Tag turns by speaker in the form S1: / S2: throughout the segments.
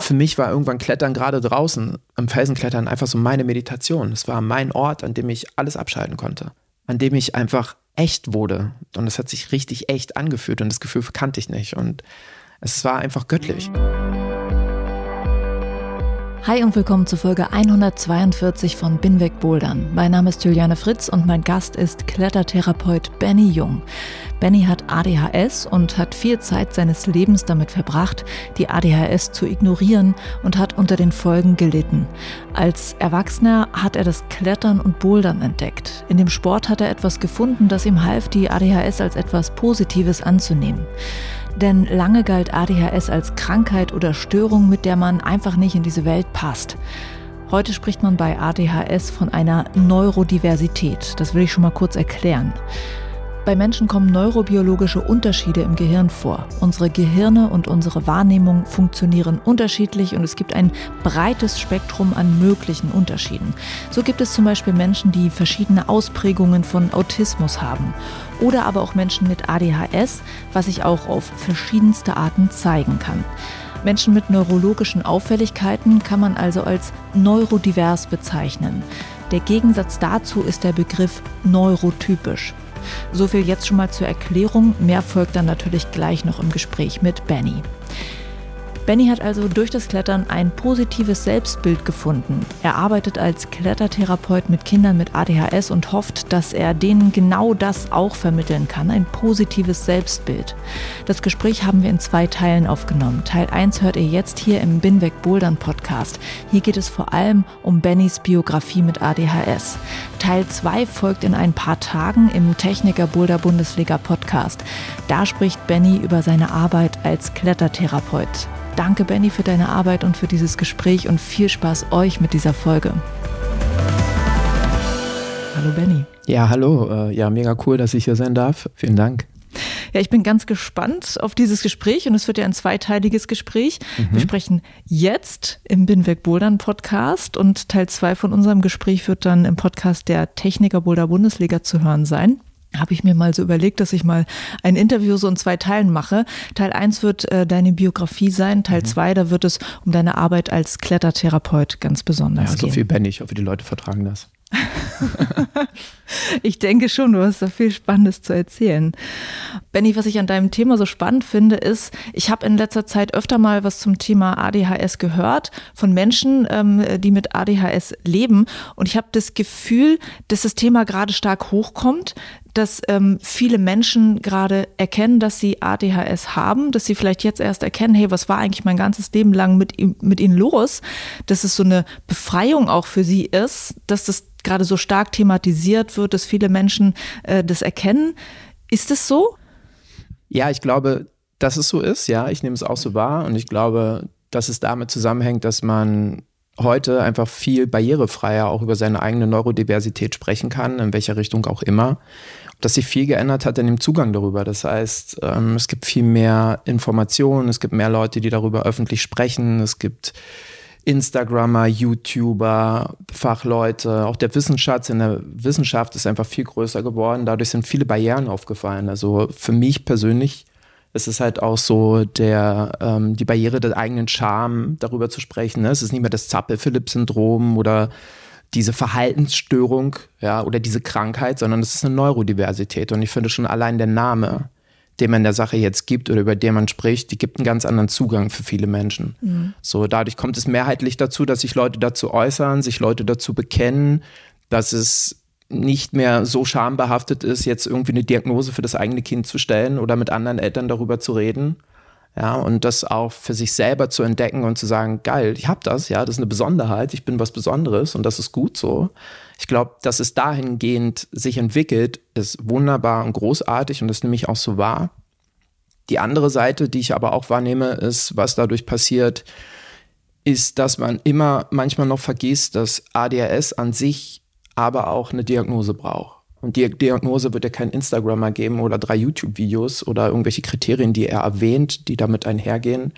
S1: Für mich war irgendwann Klettern gerade draußen, am Felsenklettern einfach so meine Meditation. Es war mein Ort, an dem ich alles abschalten konnte. An dem ich einfach echt wurde. Und es hat sich richtig echt angefühlt und das Gefühl kannte ich nicht. Und es war einfach göttlich.
S2: Hi und willkommen zu Folge 142 von Binweg Bouldern. Mein Name ist Juliane Fritz und mein Gast ist Klettertherapeut Benny Jung. Benny hat ADHS und hat viel Zeit seines Lebens damit verbracht, die ADHS zu ignorieren und hat unter den Folgen gelitten. Als Erwachsener hat er das Klettern und Bouldern entdeckt. In dem Sport hat er etwas gefunden, das ihm half, die ADHS als etwas Positives anzunehmen. Denn lange galt ADHS als Krankheit oder Störung, mit der man einfach nicht in diese Welt passt. Heute spricht man bei ADHS von einer Neurodiversität. Das will ich schon mal kurz erklären. Bei Menschen kommen neurobiologische Unterschiede im Gehirn vor. Unsere Gehirne und unsere Wahrnehmung funktionieren unterschiedlich und es gibt ein breites Spektrum an möglichen Unterschieden. So gibt es zum Beispiel Menschen, die verschiedene Ausprägungen von Autismus haben oder aber auch Menschen mit ADHS, was sich auch auf verschiedenste Arten zeigen kann. Menschen mit neurologischen Auffälligkeiten kann man also als neurodivers bezeichnen. Der Gegensatz dazu ist der Begriff neurotypisch. So viel jetzt schon mal zur Erklärung. Mehr folgt dann natürlich gleich noch im Gespräch mit Benny. Benny hat also durch das Klettern ein positives Selbstbild gefunden. Er arbeitet als Klettertherapeut mit Kindern mit ADHS und hofft, dass er denen genau das auch vermitteln kann, ein positives Selbstbild. Das Gespräch haben wir in zwei Teilen aufgenommen. Teil 1 hört ihr jetzt hier im Binweg Bouldern Podcast. Hier geht es vor allem um Bennys Biografie mit ADHS. Teil 2 folgt in ein paar Tagen im Techniker Boulder Bundesliga Podcast. Da spricht Benny über seine Arbeit als Klettertherapeut. Danke, Benny, für deine Arbeit und für dieses Gespräch und viel Spaß euch mit dieser Folge. Hallo, Benny.
S1: Ja, hallo. Äh, ja, mega cool, dass ich hier sein darf. Vielen Dank.
S2: Ja, ich bin ganz gespannt auf dieses Gespräch und es wird ja ein zweiteiliges Gespräch. Mhm. Wir sprechen jetzt im Binweg Bouldern Podcast und Teil zwei von unserem Gespräch wird dann im Podcast der Techniker Boulder Bundesliga zu hören sein habe ich mir mal so überlegt, dass ich mal ein Interview so in zwei Teilen mache. Teil eins wird äh, deine Biografie sein, Teil mhm. zwei, da wird es um deine Arbeit als Klettertherapeut ganz besonders ja,
S1: gehen. So viel bin ich, hoffe, die Leute vertragen das.
S2: ich denke schon, du hast da viel Spannendes zu erzählen. Benny, was ich an deinem Thema so spannend finde, ist, ich habe in letzter Zeit öfter mal was zum Thema ADHS gehört von Menschen, ähm, die mit ADHS leben. Und ich habe das Gefühl, dass das Thema gerade stark hochkommt, dass ähm, viele Menschen gerade erkennen, dass sie ADHS haben, dass sie vielleicht jetzt erst erkennen, hey, was war eigentlich mein ganzes Leben lang mit, mit ihnen los, dass es so eine Befreiung auch für sie ist, dass das gerade so stark thematisiert wird, dass viele Menschen äh, das erkennen. Ist es so?
S1: Ja, ich glaube, dass es so ist. Ja, ich nehme es auch so wahr und ich glaube, dass es damit zusammenhängt, dass man heute einfach viel barrierefreier auch über seine eigene Neurodiversität sprechen kann, in welcher Richtung auch immer. Dass sich viel geändert hat in dem Zugang darüber. Das heißt, ähm, es gibt viel mehr Informationen, es gibt mehr Leute, die darüber öffentlich sprechen, es gibt Instagrammer, YouTuber, Fachleute, auch der Wissenschaft in der Wissenschaft ist einfach viel größer geworden. Dadurch sind viele Barrieren aufgefallen. Also für mich persönlich ist es halt auch so der, ähm, die Barriere der eigenen Charme, darüber zu sprechen. Ne? Es ist nicht mehr das Zappel-Philipp-Syndrom oder diese Verhaltensstörung, ja, oder diese Krankheit, sondern es ist eine Neurodiversität. Und ich finde schon allein der Name den man der Sache jetzt gibt oder über den man spricht, die gibt einen ganz anderen Zugang für viele Menschen. Mhm. So, dadurch kommt es mehrheitlich dazu, dass sich Leute dazu äußern, sich Leute dazu bekennen, dass es nicht mehr so schambehaftet ist, jetzt irgendwie eine Diagnose für das eigene Kind zu stellen oder mit anderen Eltern darüber zu reden. Ja, und das auch für sich selber zu entdecken und zu sagen, geil, ich habe das, ja, das ist eine Besonderheit, ich bin was Besonderes und das ist gut so. Ich glaube, dass es dahingehend sich entwickelt, ist wunderbar und großartig und das nehme ich auch so wahr. Die andere Seite, die ich aber auch wahrnehme, ist, was dadurch passiert, ist, dass man immer manchmal noch vergisst, dass ADHS an sich aber auch eine Diagnose braucht. Und die Diagnose wird ja kein Instagrammer geben oder drei YouTube-Videos oder irgendwelche Kriterien, die er erwähnt, die damit einhergehen,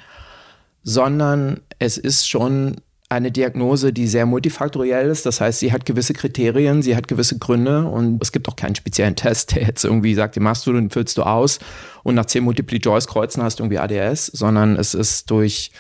S1: sondern es ist schon eine Diagnose, die sehr multifaktoriell ist. Das heißt, sie hat gewisse Kriterien, sie hat gewisse Gründe und es gibt auch keinen speziellen Test, der jetzt irgendwie sagt, den machst du, den füllst du aus und nach zehn Multiple-Choice-Kreuzen hast du irgendwie ADS, sondern es ist durch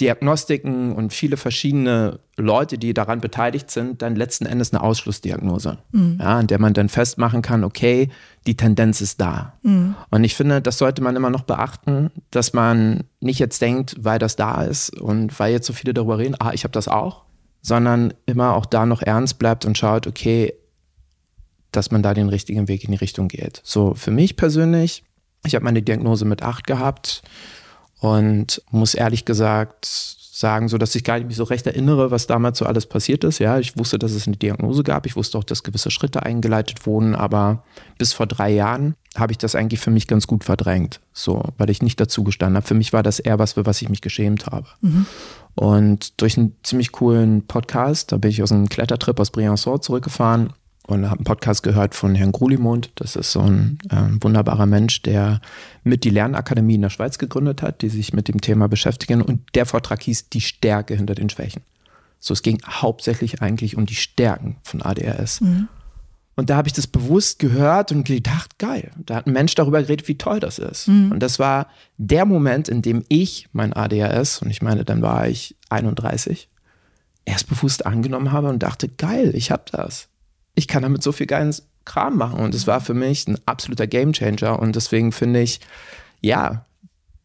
S1: Diagnostiken und viele verschiedene Leute, die daran beteiligt sind, dann letzten Endes eine Ausschlussdiagnose, mhm. ja, in der man dann festmachen kann, okay, die Tendenz ist da. Mhm. Und ich finde, das sollte man immer noch beachten, dass man nicht jetzt denkt, weil das da ist und weil jetzt so viele darüber reden, ah, ich habe das auch, sondern immer auch da noch ernst bleibt und schaut, okay, dass man da den richtigen Weg in die Richtung geht. So, für mich persönlich, ich habe meine Diagnose mit acht gehabt und muss ehrlich gesagt sagen, so dass ich gar nicht mich so recht erinnere, was damals so alles passiert ist. Ja, ich wusste, dass es eine Diagnose gab. Ich wusste auch, dass gewisse Schritte eingeleitet wurden, aber bis vor drei Jahren habe ich das eigentlich für mich ganz gut verdrängt, so, weil ich nicht dazu gestanden habe. Für mich war das eher was, für was ich mich geschämt habe. Mhm. Und durch einen ziemlich coolen Podcast, da bin ich aus einem Klettertrip aus Briançon zurückgefahren und habe einen Podcast gehört von Herrn Grulimund. Das ist so ein äh, wunderbarer Mensch, der mit die Lernakademie in der Schweiz gegründet hat, die sich mit dem Thema beschäftigen. Und der Vortrag hieß Die Stärke hinter den Schwächen. So, es ging hauptsächlich eigentlich um die Stärken von ADHS. Mhm. Und da habe ich das bewusst gehört und gedacht, geil, da hat ein Mensch darüber geredet, wie toll das ist. Mhm. Und das war der Moment, in dem ich mein ADHS, und ich meine, dann war ich 31, erst bewusst angenommen habe und dachte, geil, ich habe das ich kann damit so viel geilen Kram machen. Und es war für mich ein absoluter Gamechanger. Und deswegen finde ich, ja,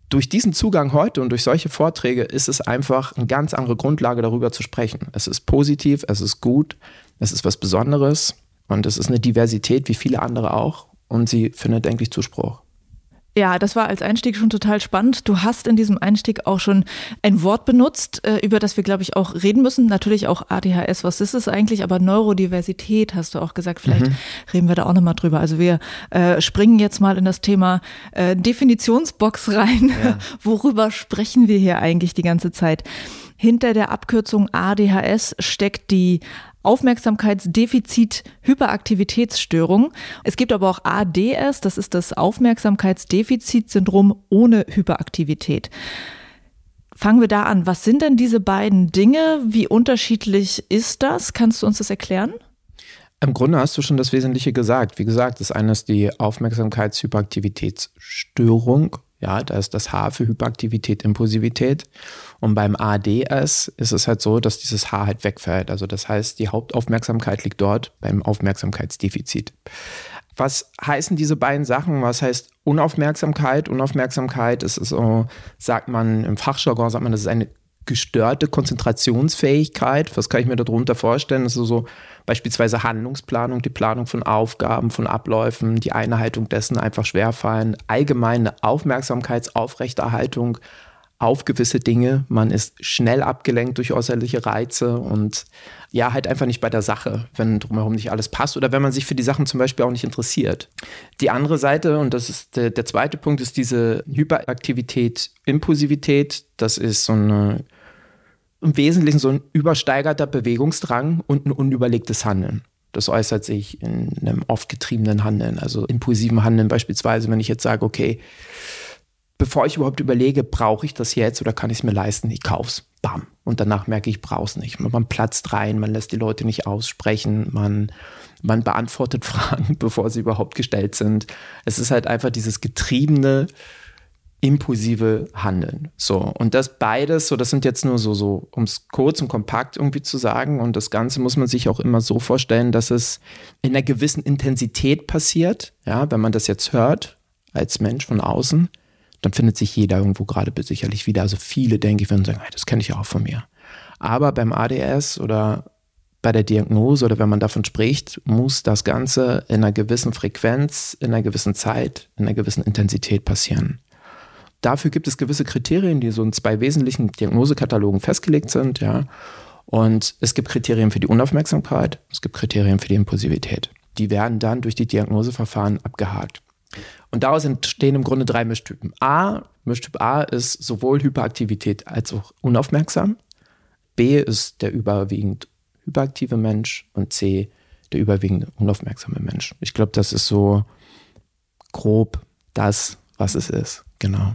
S1: durch diesen Zugang heute und durch solche Vorträge ist es einfach eine ganz andere Grundlage, darüber zu sprechen. Es ist positiv, es ist gut, es ist was Besonderes und es ist eine Diversität wie viele andere auch. Und sie findet, denke ich, Zuspruch.
S2: Ja, das war als Einstieg schon total spannend. Du hast in diesem Einstieg auch schon ein Wort benutzt, äh, über das wir, glaube ich, auch reden müssen. Natürlich auch ADHS, was ist es eigentlich? Aber Neurodiversität hast du auch gesagt. Vielleicht mhm. reden wir da auch nochmal drüber. Also wir äh, springen jetzt mal in das Thema äh, Definitionsbox rein. Ja. Worüber sprechen wir hier eigentlich die ganze Zeit? Hinter der Abkürzung ADHS steckt die Aufmerksamkeitsdefizit-Hyperaktivitätsstörung. Es gibt aber auch ADS, das ist das Aufmerksamkeitsdefizitsyndrom ohne Hyperaktivität. Fangen wir da an. Was sind denn diese beiden Dinge? Wie unterschiedlich ist das? Kannst du uns das erklären?
S1: Im Grunde hast du schon das Wesentliche gesagt. Wie gesagt, das eine ist die Aufmerksamkeitshyperaktivitätsstörung ja, da ist das H für Hyperaktivität, Impulsivität. Und beim ADS ist es halt so, dass dieses H halt wegfällt. Also das heißt, die Hauptaufmerksamkeit liegt dort beim Aufmerksamkeitsdefizit. Was heißen diese beiden Sachen? Was heißt Unaufmerksamkeit? Unaufmerksamkeit ist so, sagt man im Fachjargon, sagt man, das ist eine gestörte Konzentrationsfähigkeit. Was kann ich mir darunter vorstellen? Das ist so beispielsweise Handlungsplanung, die Planung von Aufgaben, von Abläufen, die Einhaltung dessen einfach schwerfallen, allgemeine Aufmerksamkeitsaufrechterhaltung auf gewisse Dinge. Man ist schnell abgelenkt durch äußerliche Reize und ja, halt einfach nicht bei der Sache, wenn drumherum nicht alles passt oder wenn man sich für die Sachen zum Beispiel auch nicht interessiert. Die andere Seite, und das ist der, der zweite Punkt, ist diese Hyperaktivität, Impulsivität. Das ist so eine im Wesentlichen so ein übersteigerter Bewegungsdrang und ein unüberlegtes Handeln. Das äußert sich in einem oft getriebenen Handeln, also impulsiven Handeln beispielsweise, wenn ich jetzt sage, okay, bevor ich überhaupt überlege, brauche ich das jetzt oder kann ich es mir leisten, ich kauf's. Bam. Und danach merke ich, ich brauche es nicht. Man platzt rein, man lässt die Leute nicht aussprechen, man, man beantwortet Fragen, bevor sie überhaupt gestellt sind. Es ist halt einfach dieses getriebene, impulsive Handeln. So. Und das beides, so, das sind jetzt nur so, so, um es kurz und kompakt irgendwie zu sagen. Und das Ganze muss man sich auch immer so vorstellen, dass es in einer gewissen Intensität passiert. Ja, wenn man das jetzt hört, als Mensch von außen, dann findet sich jeder irgendwo gerade sicherlich wieder. Also viele, denke ich, werden sagen, hey, das kenne ich auch von mir. Aber beim ADS oder bei der Diagnose oder wenn man davon spricht, muss das Ganze in einer gewissen Frequenz, in einer gewissen Zeit, in einer gewissen Intensität passieren. Dafür gibt es gewisse Kriterien, die so in zwei wesentlichen Diagnosekatalogen festgelegt sind, ja. Und es gibt Kriterien für die Unaufmerksamkeit, es gibt Kriterien für die Impulsivität. Die werden dann durch die Diagnoseverfahren abgehakt. Und daraus entstehen im Grunde drei Mischtypen. A, Mischtyp A ist sowohl Hyperaktivität als auch unaufmerksam. B ist der überwiegend hyperaktive Mensch und C der überwiegend unaufmerksame Mensch. Ich glaube, das ist so grob das, was es ist. Genau.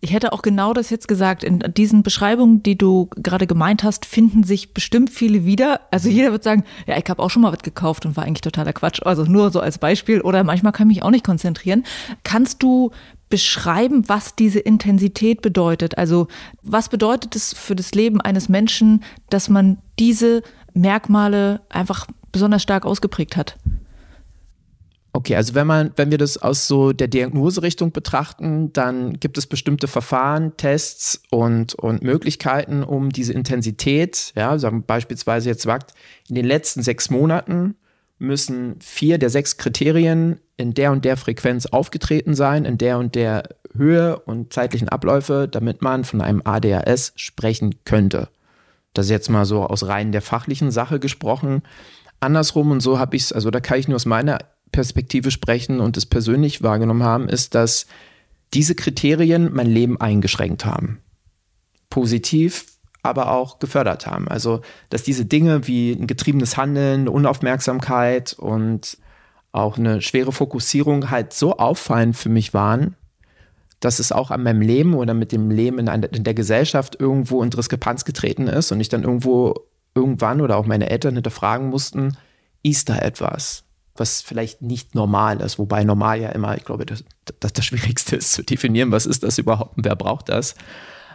S2: Ich hätte auch genau das jetzt gesagt. In diesen Beschreibungen, die du gerade gemeint hast, finden sich bestimmt viele wieder. Also jeder wird sagen, ja, ich habe auch schon mal was gekauft und war eigentlich totaler Quatsch. Also nur so als Beispiel. Oder manchmal kann ich mich auch nicht konzentrieren. Kannst du beschreiben, was diese Intensität bedeutet? Also was bedeutet es für das Leben eines Menschen, dass man diese Merkmale einfach besonders stark ausgeprägt hat?
S1: Okay, also wenn man, wenn wir das aus so der Diagnoserichtung betrachten, dann gibt es bestimmte Verfahren, Tests und, und Möglichkeiten, um diese Intensität, ja, sagen beispielsweise jetzt sagt, in den letzten sechs Monaten müssen vier der sechs Kriterien in der und der Frequenz aufgetreten sein, in der und der Höhe und zeitlichen Abläufe, damit man von einem ADHS sprechen könnte. Das ist jetzt mal so aus rein der fachlichen Sache gesprochen. Andersrum und so habe ich es, also da kann ich nur aus meiner Perspektive sprechen und es persönlich wahrgenommen haben, ist, dass diese Kriterien mein Leben eingeschränkt haben. Positiv, aber auch gefördert haben. Also, dass diese Dinge wie ein getriebenes Handeln, Unaufmerksamkeit und auch eine schwere Fokussierung halt so auffallend für mich waren, dass es auch an meinem Leben oder mit dem Leben in, einer, in der Gesellschaft irgendwo in Diskrepanz getreten ist und ich dann irgendwo irgendwann oder auch meine Eltern hinterfragen mussten, ist da etwas? Was vielleicht nicht normal ist, wobei normal ja immer, ich glaube, das, das, das Schwierigste ist zu definieren, was ist das überhaupt und wer braucht das.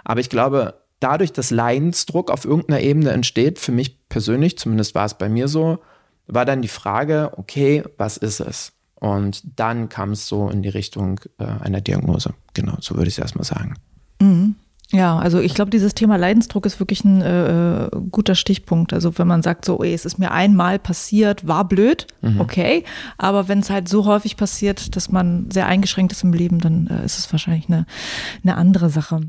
S1: Aber ich glaube, dadurch, dass Leidensdruck auf irgendeiner Ebene entsteht, für mich persönlich, zumindest war es bei mir so, war dann die Frage, okay, was ist es? Und dann kam es so in die Richtung äh, einer Diagnose. Genau, so würde ich es erstmal sagen.
S2: Mhm. Ja, also ich glaube, dieses Thema Leidensdruck ist wirklich ein äh, äh, guter Stichpunkt. Also wenn man sagt, so, ey, es ist mir einmal passiert, war blöd, mhm. okay. Aber wenn es halt so häufig passiert, dass man sehr eingeschränkt ist im Leben, dann äh, ist es wahrscheinlich eine, eine andere Sache.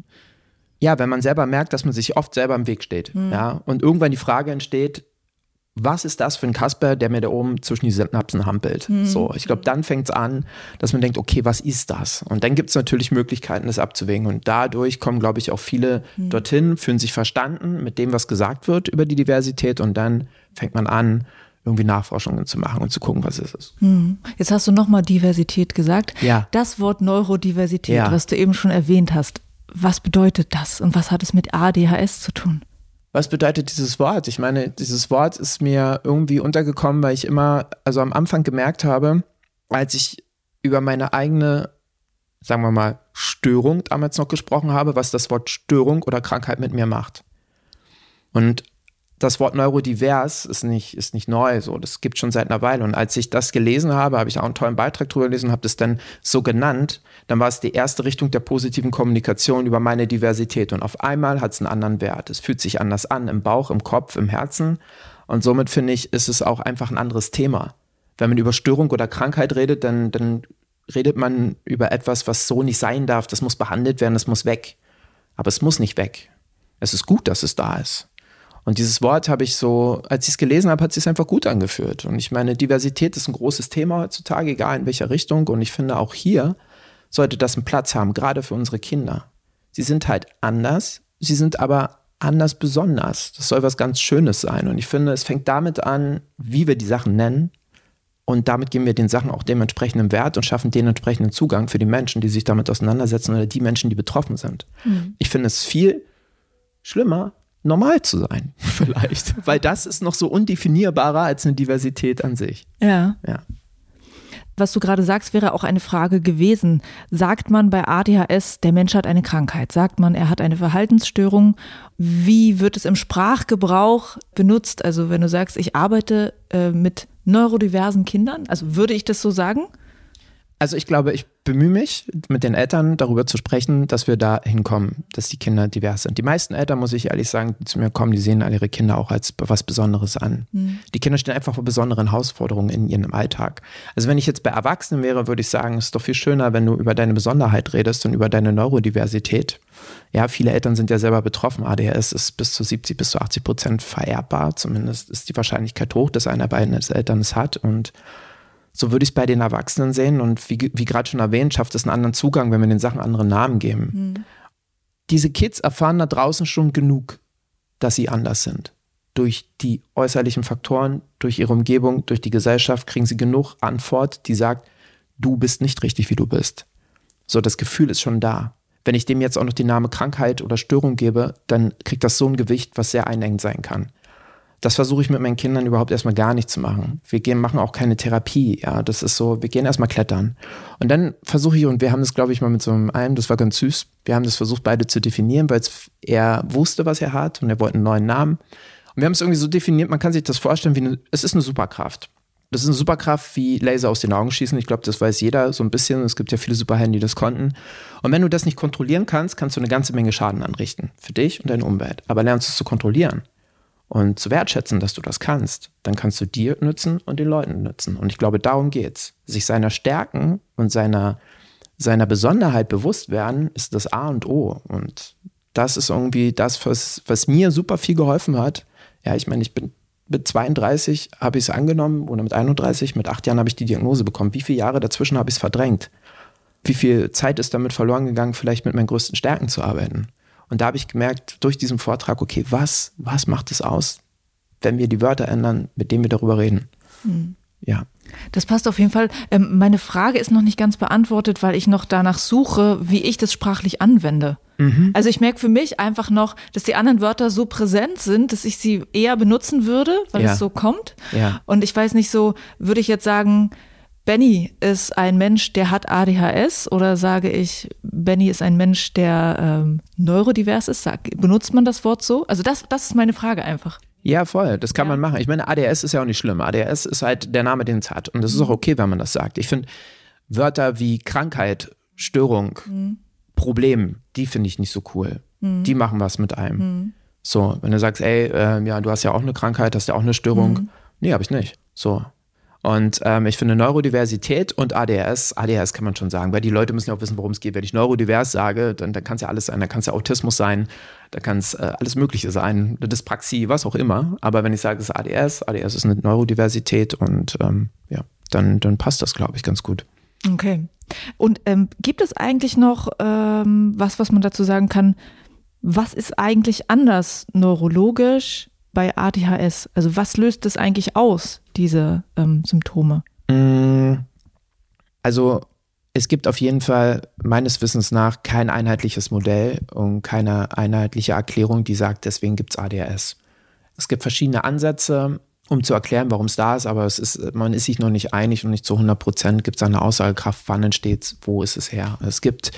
S1: Ja, wenn man selber merkt, dass man sich oft selber im Weg steht. Mhm. Ja, und irgendwann die Frage entsteht, was ist das für ein Kasper, der mir da oben zwischen die Synapsen hampelt? Mhm. So, ich glaube, dann fängt es an, dass man denkt, okay, was ist das? Und dann gibt es natürlich Möglichkeiten, das abzuwägen. Und dadurch kommen, glaube ich, auch viele mhm. dorthin, fühlen sich verstanden mit dem, was gesagt wird über die Diversität. Und dann fängt man an, irgendwie Nachforschungen zu machen und zu gucken, was ist es.
S2: Mhm. Jetzt hast du nochmal Diversität gesagt.
S1: Ja.
S2: Das Wort Neurodiversität, ja. was du eben schon erwähnt hast, was bedeutet das und was hat es mit ADHS zu tun?
S1: Was bedeutet dieses Wort? Ich meine, dieses Wort ist mir irgendwie untergekommen, weil ich immer, also am Anfang gemerkt habe, als ich über meine eigene, sagen wir mal, Störung damals noch gesprochen habe, was das Wort Störung oder Krankheit mit mir macht. Und das Wort neurodivers ist nicht, ist nicht neu, so. Das gibt schon seit einer Weile. Und als ich das gelesen habe, habe ich auch einen tollen Beitrag drüber gelesen und habe das dann so genannt. Dann war es die erste Richtung der positiven Kommunikation über meine Diversität. Und auf einmal hat es einen anderen Wert. Es fühlt sich anders an, im Bauch, im Kopf, im Herzen. Und somit finde ich, ist es auch einfach ein anderes Thema. Wenn man über Störung oder Krankheit redet, dann, dann redet man über etwas, was so nicht sein darf. Das muss behandelt werden, das muss weg. Aber es muss nicht weg. Es ist gut, dass es da ist. Und dieses Wort habe ich so, als ich es gelesen habe, hat es sich einfach gut angefühlt. Und ich meine, Diversität ist ein großes Thema heutzutage, egal in welcher Richtung. Und ich finde, auch hier sollte das einen Platz haben, gerade für unsere Kinder. Sie sind halt anders, sie sind aber anders besonders. Das soll was ganz Schönes sein. Und ich finde, es fängt damit an, wie wir die Sachen nennen. Und damit geben wir den Sachen auch dementsprechenden Wert und schaffen den entsprechenden Zugang für die Menschen, die sich damit auseinandersetzen oder die Menschen, die betroffen sind. Mhm. Ich finde es viel schlimmer, normal zu sein, vielleicht. Weil das ist noch so undefinierbarer als eine Diversität an sich.
S2: Ja.
S1: Ja.
S2: Was du gerade sagst, wäre auch eine Frage gewesen. Sagt man bei ADHS, der Mensch hat eine Krankheit? Sagt man, er hat eine Verhaltensstörung? Wie wird es im Sprachgebrauch benutzt? Also wenn du sagst, ich arbeite äh, mit neurodiversen Kindern, also würde ich das so sagen?
S1: Also ich glaube, ich bemühe mich, mit den Eltern darüber zu sprechen, dass wir da hinkommen, dass die Kinder divers sind. Die meisten Eltern, muss ich ehrlich sagen, die zu mir kommen, die sehen alle ihre Kinder auch als was Besonderes an. Mhm. Die Kinder stehen einfach vor besonderen Herausforderungen in ihrem Alltag. Also wenn ich jetzt bei Erwachsenen wäre, würde ich sagen, es ist doch viel schöner, wenn du über deine Besonderheit redest und über deine Neurodiversität. Ja, viele Eltern sind ja selber betroffen. ADHS ist bis zu 70 bis zu 80 Prozent vererbbar. Zumindest ist die Wahrscheinlichkeit hoch, dass einer beiden Eltern es hat und so würde ich es bei den Erwachsenen sehen. Und wie, wie gerade schon erwähnt, schafft es einen anderen Zugang, wenn wir den Sachen andere Namen geben. Mhm. Diese Kids erfahren da draußen schon genug. dass sie anders sind. Durch die äußerlichen Faktoren, durch ihre Umgebung, durch die Gesellschaft kriegen sie genug Antwort, die sagt, du bist nicht richtig, wie du bist. So, das Gefühl ist schon da. Wenn ich dem jetzt auch noch die Name Krankheit oder Störung gebe, dann kriegt das so ein Gewicht, was sehr einengend sein kann. Das versuche ich mit meinen Kindern überhaupt erstmal gar nicht zu machen. Wir gehen, machen auch keine Therapie. Ja, das ist so, wir gehen erstmal klettern. Und dann versuche ich, und wir haben das, glaube ich, mal mit so einem, das war ganz süß, wir haben das versucht, beide zu definieren, weil er wusste, was er hat und er wollte einen neuen Namen. Und wir haben es irgendwie so definiert, man kann sich das vorstellen, wie eine, es ist eine Superkraft. Das ist eine Superkraft wie Laser aus den Augen schießen. Ich glaube, das weiß jeder so ein bisschen. Es gibt ja viele Superhelden, die das konnten. Und wenn du das nicht kontrollieren kannst, kannst du eine ganze Menge Schaden anrichten. Für dich und deine Umwelt. Aber lernst du es zu kontrollieren und zu wertschätzen, dass du das kannst, dann kannst du dir nützen und den Leuten nützen. Und ich glaube, darum geht's. Sich seiner Stärken und seiner, seiner Besonderheit bewusst werden, ist das A und O. Und das ist irgendwie das, was, was mir super viel geholfen hat. Ja, ich meine, ich bin mit 32 habe ich es angenommen oder mit 31, mit acht Jahren habe ich die Diagnose bekommen. Wie viele Jahre dazwischen habe ich es verdrängt? Wie viel Zeit ist damit verloren gegangen, vielleicht mit meinen größten Stärken zu arbeiten? Und da habe ich gemerkt, durch diesen Vortrag, okay, was, was macht es aus, wenn wir die Wörter ändern, mit denen wir darüber reden? Mhm. Ja.
S2: Das passt auf jeden Fall. Ähm, meine Frage ist noch nicht ganz beantwortet, weil ich noch danach suche, wie ich das sprachlich anwende. Mhm. Also ich merke für mich einfach noch, dass die anderen Wörter so präsent sind, dass ich sie eher benutzen würde, weil ja. es so kommt. Ja. Und ich weiß nicht so, würde ich jetzt sagen, Benny ist ein Mensch, der hat ADHS oder sage ich, Benny ist ein Mensch, der ähm, neurodivers ist? Sag, benutzt man das Wort so? Also das, das ist meine Frage einfach.
S1: Ja, voll. Das kann ja. man machen. Ich meine, ADS ist ja auch nicht schlimm. ADS ist halt der Name, den es hat. Und das ist auch okay, wenn man das sagt. Ich finde Wörter wie Krankheit, Störung, mhm. Problem, die finde ich nicht so cool. Mhm. Die machen was mit einem. Mhm. So, wenn du sagst, ey, äh, ja, du hast ja auch eine Krankheit, hast ja auch eine Störung. Mhm. Nee, habe ich nicht. So. Und ähm, ich finde Neurodiversität und ADHS, ADHS kann man schon sagen, weil die Leute müssen ja auch wissen, worum es geht. Wenn ich neurodivers sage, dann, dann kann es ja alles sein. Da kann es ja Autismus sein, da kann es äh, alles Mögliche sein, Dyspraxie, was auch immer. Aber wenn ich sage, es ist ADS, ADS ist eine Neurodiversität und ähm, ja, dann, dann passt das, glaube ich, ganz gut.
S2: Okay. Und ähm, gibt es eigentlich noch ähm, was, was man dazu sagen kann? Was ist eigentlich anders neurologisch bei ADHS? Also was löst das eigentlich aus, diese ähm, Symptome?
S1: Mm, also es gibt auf jeden Fall meines Wissens nach kein einheitliches Modell und keine einheitliche Erklärung, die sagt, deswegen gibt es ADHS. Es gibt verschiedene Ansätze, um zu erklären, warum es da ist, aber es ist, man ist sich noch nicht einig und nicht zu 100 Prozent gibt es eine Aussagekraft, wann entsteht es, wo ist es her. Es gibt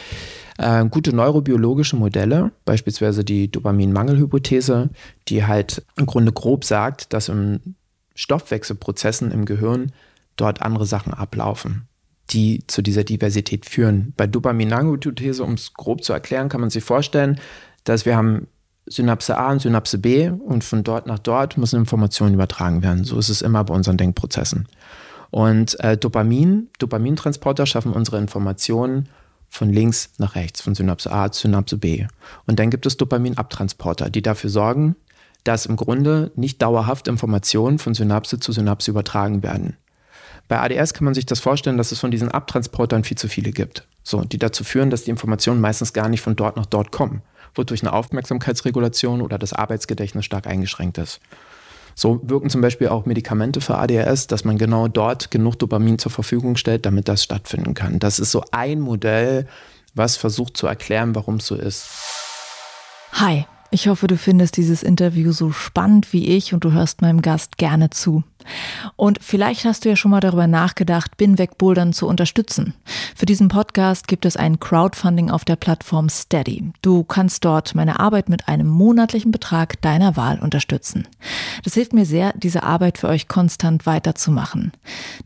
S1: äh, gute neurobiologische Modelle, beispielsweise die Dopaminmangelhypothese, die halt im Grunde grob sagt, dass im Stoffwechselprozessen im Gehirn dort andere Sachen ablaufen die zu dieser Diversität führen. Bei Dopaminanghypothese, um es grob zu erklären, kann man sich vorstellen, dass wir haben Synapse A und Synapse B und von dort nach dort müssen Informationen übertragen werden. So ist es immer bei unseren Denkprozessen. Und äh, Dopamin, Dopamintransporter schaffen unsere Informationen von links nach rechts, von Synapse A zu Synapse B. Und dann gibt es Dopaminabtransporter, die dafür sorgen, dass im Grunde nicht dauerhaft Informationen von Synapse zu Synapse übertragen werden. Bei ADS kann man sich das vorstellen, dass es von diesen Abtransportern viel zu viele gibt. So, die dazu führen, dass die Informationen meistens gar nicht von dort nach dort kommen wodurch eine Aufmerksamkeitsregulation oder das Arbeitsgedächtnis stark eingeschränkt ist. So wirken zum Beispiel auch Medikamente für ADHS, dass man genau dort genug Dopamin zur Verfügung stellt, damit das stattfinden kann. Das ist so ein Modell, was versucht zu erklären, warum es so ist.
S2: Hi, ich hoffe, du findest dieses Interview so spannend wie ich und du hörst meinem Gast gerne zu. Und vielleicht hast du ja schon mal darüber nachgedacht, Binweg Bouldern zu unterstützen. Für diesen Podcast gibt es ein Crowdfunding auf der Plattform Steady. Du kannst dort meine Arbeit mit einem monatlichen Betrag deiner Wahl unterstützen. Das hilft mir sehr, diese Arbeit für euch konstant weiterzumachen.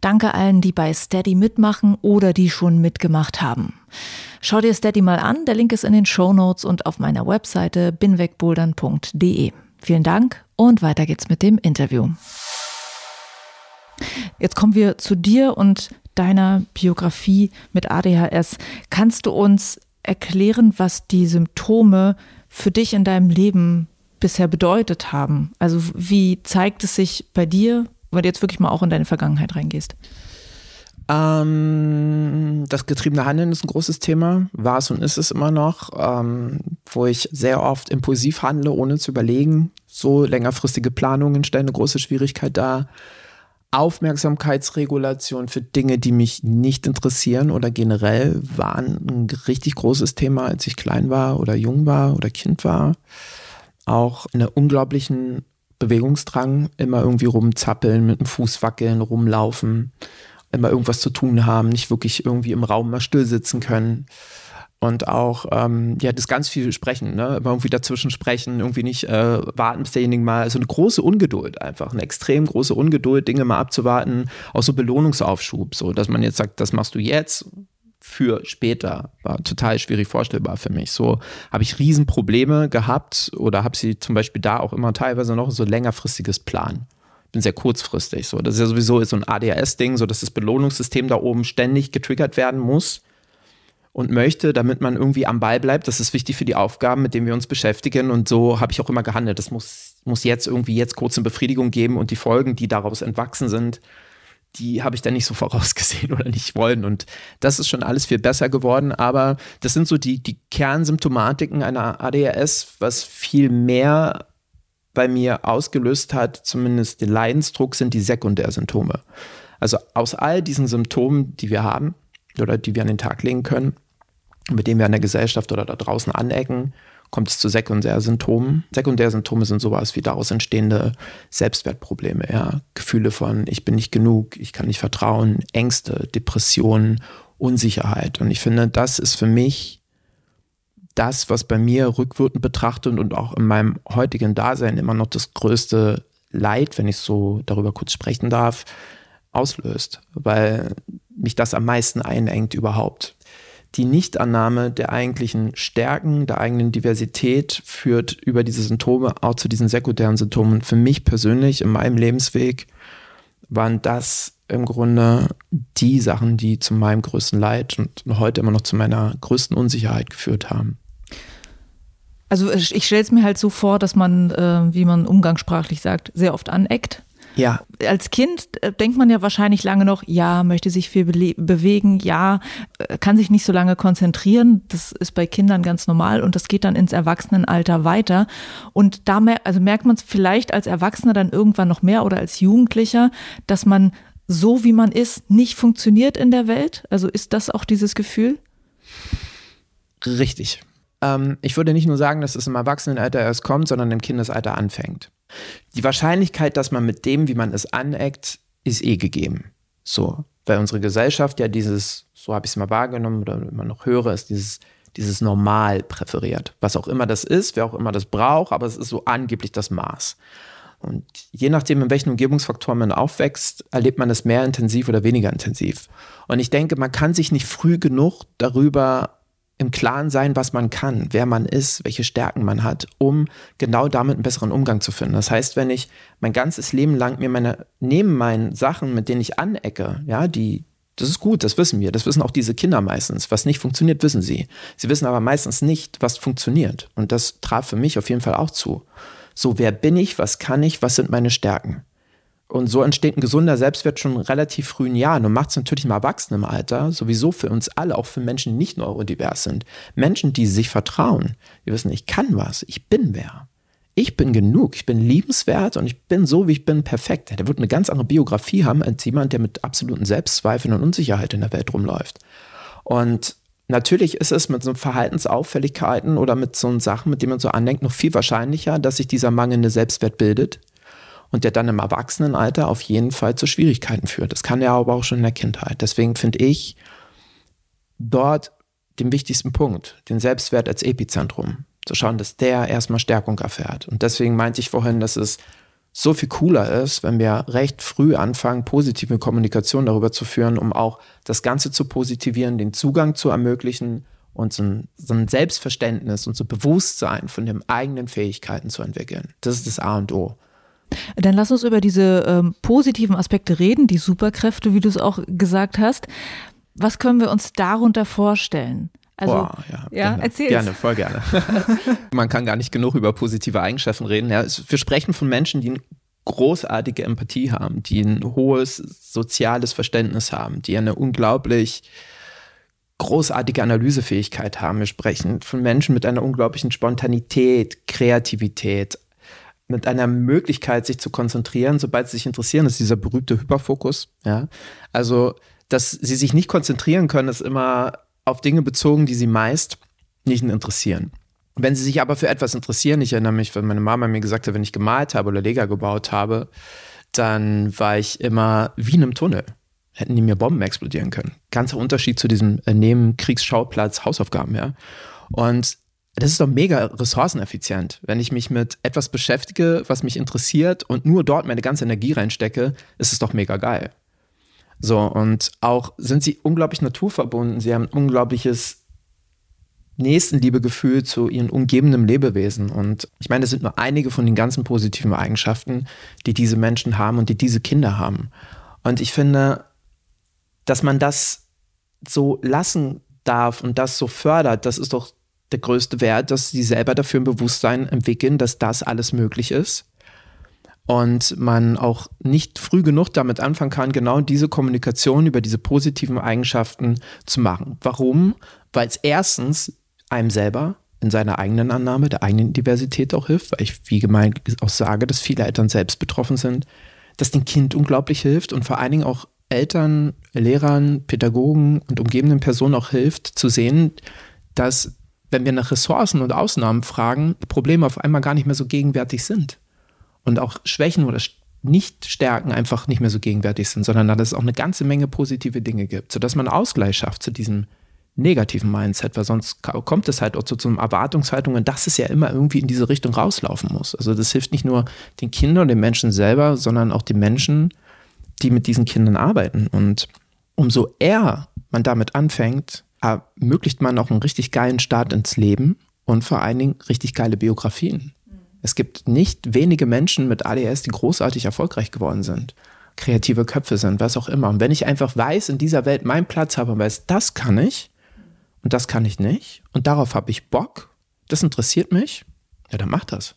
S2: Danke allen, die bei Steady mitmachen oder die schon mitgemacht haben. Schau dir Steady mal an, der Link ist in den Show Notes und auf meiner Webseite binwegbouldern.de. Vielen Dank und weiter geht's mit dem Interview. Jetzt kommen wir zu dir und deiner Biografie mit ADHS. Kannst du uns erklären, was die Symptome für dich in deinem Leben bisher bedeutet haben? Also wie zeigt es sich bei dir, wenn du jetzt wirklich mal auch in deine Vergangenheit reingehst?
S1: Ähm, das getriebene Handeln ist ein großes Thema, war es und ist es immer noch, ähm, wo ich sehr oft impulsiv handle, ohne zu überlegen. So längerfristige Planungen stellen eine große Schwierigkeit dar. Aufmerksamkeitsregulation für Dinge, die mich nicht interessieren oder generell waren ein richtig großes Thema, als ich klein war oder jung war oder Kind war. Auch einen unglaublichen Bewegungsdrang, immer irgendwie rumzappeln, mit dem Fuß wackeln, rumlaufen, immer irgendwas zu tun haben, nicht wirklich irgendwie im Raum mal still sitzen können und auch ähm, ja das ganz viel sprechen, ne? immer irgendwie dazwischen sprechen, irgendwie nicht äh, warten, bis derjenige mal, also eine große Ungeduld einfach, eine extrem große Ungeduld, Dinge mal abzuwarten, auch so Belohnungsaufschub, so dass man jetzt sagt, das machst du jetzt für später, war total schwierig vorstellbar für mich. So habe ich Riesenprobleme gehabt oder habe sie zum Beispiel da auch immer teilweise noch so längerfristiges Plan bin sehr kurzfristig. So, das ist ja sowieso so ein ADHS-Ding, so dass das Belohnungssystem da oben ständig getriggert werden muss und möchte, damit man irgendwie am Ball bleibt. Das ist wichtig für die Aufgaben, mit denen wir uns beschäftigen. Und so habe ich auch immer gehandelt. Das muss, muss jetzt irgendwie jetzt kurz eine Befriedigung geben und die Folgen, die daraus entwachsen sind, die habe ich dann nicht so vorausgesehen oder nicht wollen. Und das ist schon alles viel besser geworden. Aber das sind so die, die Kernsymptomatiken einer ADHS, was viel mehr bei mir ausgelöst hat, zumindest den Leidensdruck, sind die Sekundärsymptome. Also aus all diesen Symptomen, die wir haben oder die wir an den Tag legen können, mit denen wir an der Gesellschaft oder da draußen anecken, kommt es zu Sekundärsymptomen. Sekundärsymptome sind sowas wie daraus entstehende Selbstwertprobleme, ja. Gefühle von ich bin nicht genug, ich kann nicht vertrauen, Ängste, Depressionen, Unsicherheit. Und ich finde, das ist für mich das, was bei mir rückwirkend betrachtet und auch in meinem heutigen Dasein immer noch das größte Leid, wenn ich so darüber kurz sprechen darf, auslöst, weil mich das am meisten einengt überhaupt. Die Nichtannahme der eigentlichen Stärken, der eigenen Diversität führt über diese Symptome auch zu diesen sekundären Symptomen. Für mich persönlich in meinem Lebensweg waren das im Grunde die Sachen, die zu meinem größten Leid und heute immer noch zu meiner größten Unsicherheit geführt haben.
S2: Also ich stelle es mir halt so vor, dass man, äh, wie man umgangssprachlich sagt, sehr oft aneckt
S1: ja.
S2: Als Kind äh, denkt man ja wahrscheinlich lange noch, ja, möchte sich viel bewegen, ja, äh, kann sich nicht so lange konzentrieren. Das ist bei Kindern ganz normal und das geht dann ins Erwachsenenalter weiter. Und da mer also merkt man es vielleicht als Erwachsener dann irgendwann noch mehr oder als Jugendlicher, dass man so wie man ist, nicht funktioniert in der Welt. Also ist das auch dieses Gefühl?
S1: Richtig. Ähm, ich würde nicht nur sagen, dass es im Erwachsenenalter erst kommt, sondern im Kindesalter anfängt. Die Wahrscheinlichkeit, dass man mit dem, wie man es aneckt, ist eh gegeben. So, weil unsere Gesellschaft ja dieses, so habe ich es mal wahrgenommen oder immer noch höre, ist dieses, dieses Normal präferiert. Was auch immer das ist, wer auch immer das braucht, aber es ist so angeblich das Maß. Und je nachdem, in welchen Umgebungsfaktoren man aufwächst, erlebt man es mehr intensiv oder weniger intensiv. Und ich denke, man kann sich nicht früh genug darüber im Klaren sein, was man kann, wer man ist, welche Stärken man hat, um genau damit einen besseren Umgang zu finden. Das heißt, wenn ich mein ganzes Leben lang mir meine, neben meinen Sachen, mit denen ich anecke, ja, die, das ist gut, das wissen wir, das wissen auch diese Kinder meistens. Was nicht funktioniert, wissen sie. Sie wissen aber meistens nicht, was funktioniert. Und das traf für mich auf jeden Fall auch zu. So, wer bin ich, was kann ich, was sind meine Stärken? Und so entsteht ein gesunder Selbstwert schon relativ frühen Jahren und macht es natürlich im Erwachsenenalter sowieso für uns alle, auch für Menschen, die nicht neurodivers sind. Menschen, die sich vertrauen, die wissen, ich kann was, ich bin wer. Ich bin genug, ich bin liebenswert und ich bin so, wie ich bin, perfekt. Der wird eine ganz andere Biografie haben als jemand, der mit absoluten Selbstzweifeln und Unsicherheit in der Welt rumläuft. Und natürlich ist es mit so Verhaltensauffälligkeiten oder mit so Sachen, mit denen man so andenkt, noch viel wahrscheinlicher, dass sich dieser mangelnde Selbstwert bildet und der dann im Erwachsenenalter auf jeden Fall zu Schwierigkeiten führt. Das kann er aber auch schon in der Kindheit. Deswegen finde ich dort den wichtigsten Punkt, den Selbstwert als Epizentrum, zu schauen, dass der erstmal Stärkung erfährt. Und deswegen meinte ich vorhin, dass es so viel cooler ist, wenn wir recht früh anfangen, positive Kommunikation darüber zu führen, um auch das Ganze zu positivieren, den Zugang zu ermöglichen und so ein, so ein Selbstverständnis und so Bewusstsein von den eigenen Fähigkeiten zu entwickeln. Das ist das A und O.
S2: Dann lass uns über diese ähm, positiven Aspekte reden, die Superkräfte, wie du es auch gesagt hast. Was können wir uns darunter vorstellen?
S1: Also, Boah, ja, ja erzähl. Gerne, voll gerne. Man kann gar nicht genug über positive Eigenschaften reden. Ja, wir sprechen von Menschen, die großartige Empathie haben, die ein hohes soziales Verständnis haben, die eine unglaublich großartige Analysefähigkeit haben. Wir sprechen von Menschen mit einer unglaublichen Spontanität, Kreativität, mit einer Möglichkeit, sich zu konzentrieren, sobald sie sich interessieren. Ist dieser berühmte Hyperfokus. Ja? Also, dass sie sich nicht konzentrieren können, ist immer auf Dinge bezogen, die sie meist nicht interessieren. Wenn sie sich aber für etwas interessieren, ich erinnere mich, wenn meine Mama mir gesagt hat, wenn ich gemalt habe oder Lega gebaut habe, dann war ich immer wie in einem Tunnel. Hätten die mir Bomben explodieren können. Ganzer Unterschied zu diesem äh, Nebenkriegsschauplatz Hausaufgaben, ja. Und das ist doch mega ressourceneffizient. Wenn ich mich mit etwas beschäftige, was mich interessiert und nur dort meine ganze Energie reinstecke, ist es doch mega geil. So, und auch sind sie unglaublich naturverbunden. Sie haben ein unglaubliches Nächstenliebegefühl zu ihren umgebenden Lebewesen. Und ich meine, das sind nur einige von den ganzen positiven Eigenschaften, die diese Menschen haben und die diese Kinder haben. Und ich finde, dass man das so lassen darf und das so fördert, das ist doch der größte Wert, dass sie selber dafür ein Bewusstsein entwickeln, dass das alles möglich ist. Und man auch nicht früh genug damit anfangen kann, genau diese Kommunikation über diese positiven Eigenschaften zu machen. Warum? Weil es erstens einem selber in seiner eigenen Annahme, der eigenen Diversität auch hilft, weil ich, wie gemeint, auch sage, dass viele Eltern selbst betroffen sind, dass dem Kind unglaublich hilft und vor allen Dingen auch Eltern, Lehrern, Pädagogen und umgebenden Personen auch hilft, zu sehen, dass, wenn wir nach Ressourcen und Ausnahmen fragen, Probleme auf einmal gar nicht mehr so gegenwärtig sind. Und auch Schwächen oder Nicht-Stärken einfach nicht mehr so gegenwärtig sind, sondern dass es auch eine ganze Menge positive Dinge gibt, sodass man Ausgleich schafft zu diesem negativen Mindset, weil sonst kommt es halt auch zu, zu einer Erwartungshaltung und dass es ja immer irgendwie in diese Richtung rauslaufen muss. Also das hilft nicht nur den Kindern und den Menschen selber, sondern auch den Menschen, die mit diesen Kindern arbeiten. Und umso eher man damit anfängt, ermöglicht man auch einen richtig geilen Start ins Leben und vor allen Dingen richtig geile Biografien. Es gibt nicht wenige Menschen mit ADS, die großartig erfolgreich geworden sind kreative Köpfe sind, was auch immer. Und wenn ich einfach weiß, in dieser Welt meinen Platz habe und weiß, das kann ich, und das kann ich nicht und darauf habe ich Bock, das interessiert mich, ja, dann mach das.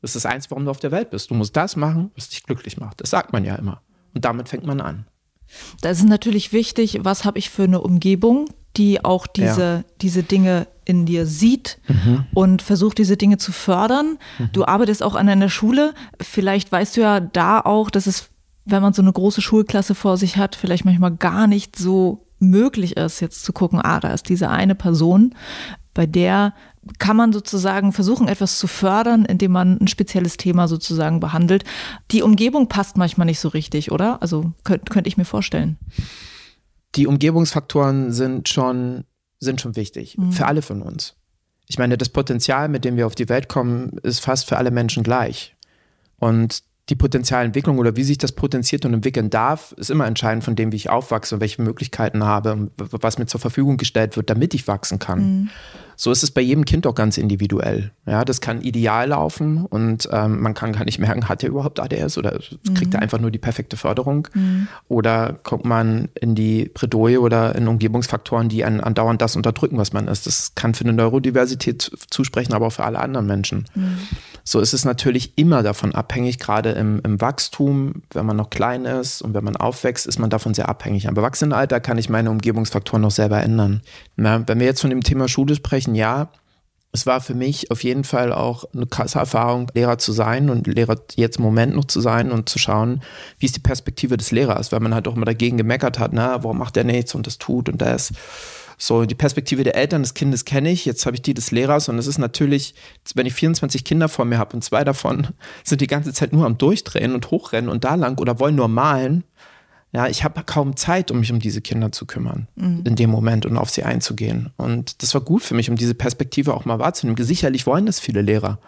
S1: Das ist Einzige, warum du auf der Welt bist. Du musst das machen, was dich glücklich macht. Das sagt man ja immer. Und damit fängt man an.
S2: Da ist natürlich wichtig, was habe ich für eine Umgebung, die auch diese, ja. diese Dinge in dir sieht mhm. und versucht, diese Dinge zu fördern. Mhm. Du arbeitest auch an einer Schule. Vielleicht weißt du ja da auch, dass es, wenn man so eine große Schulklasse vor sich hat, vielleicht manchmal gar nicht so möglich ist, jetzt zu gucken, ah, da ist diese eine Person, bei der kann man sozusagen versuchen, etwas zu fördern, indem man ein spezielles Thema sozusagen behandelt. Die Umgebung passt manchmal nicht so richtig, oder? Also könnte könnt ich mir vorstellen.
S1: Die Umgebungsfaktoren sind schon, sind schon wichtig, mhm. für alle von uns. Ich meine, das Potenzial, mit dem wir auf die Welt kommen, ist fast für alle Menschen gleich. Und die Potenzialentwicklung oder wie sich das potenziert und entwickeln darf, ist immer entscheidend von dem, wie ich aufwachse und welche Möglichkeiten habe und was mir zur Verfügung gestellt wird, damit ich wachsen kann. Mhm. So ist es bei jedem Kind auch ganz individuell. Ja, das kann ideal laufen und ähm, man kann gar nicht merken, hat er überhaupt ADS oder kriegt mhm. er einfach nur die perfekte Förderung? Mhm. Oder kommt man in die Bredouille oder in Umgebungsfaktoren, die einen andauernd das unterdrücken, was man ist. Das kann für eine Neurodiversität zusprechen, aber auch für alle anderen Menschen. Mhm. So ist es natürlich immer davon abhängig, gerade im, im, Wachstum, wenn man noch klein ist und wenn man aufwächst, ist man davon sehr abhängig. Im Erwachsenenalter kann ich meine Umgebungsfaktoren noch selber ändern. Na, wenn wir jetzt von dem Thema Schule sprechen, ja, es war für mich auf jeden Fall auch eine krasse Erfahrung, Lehrer zu sein und Lehrer jetzt im Moment noch zu sein und zu schauen, wie ist die Perspektive des Lehrers, weil man halt auch immer dagegen gemeckert hat, na, warum macht der nichts und das tut und das. So, die Perspektive der Eltern des Kindes kenne ich, jetzt habe ich die des Lehrers und es ist natürlich, wenn ich 24 Kinder vor mir habe und zwei davon sind die ganze Zeit nur am Durchdrehen und hochrennen und da lang oder wollen nur malen, ja, ich habe kaum Zeit, um mich um diese Kinder zu kümmern mhm. in dem Moment und auf sie einzugehen. Und das war gut für mich, um diese Perspektive auch mal wahrzunehmen. Sicherlich wollen das viele Lehrer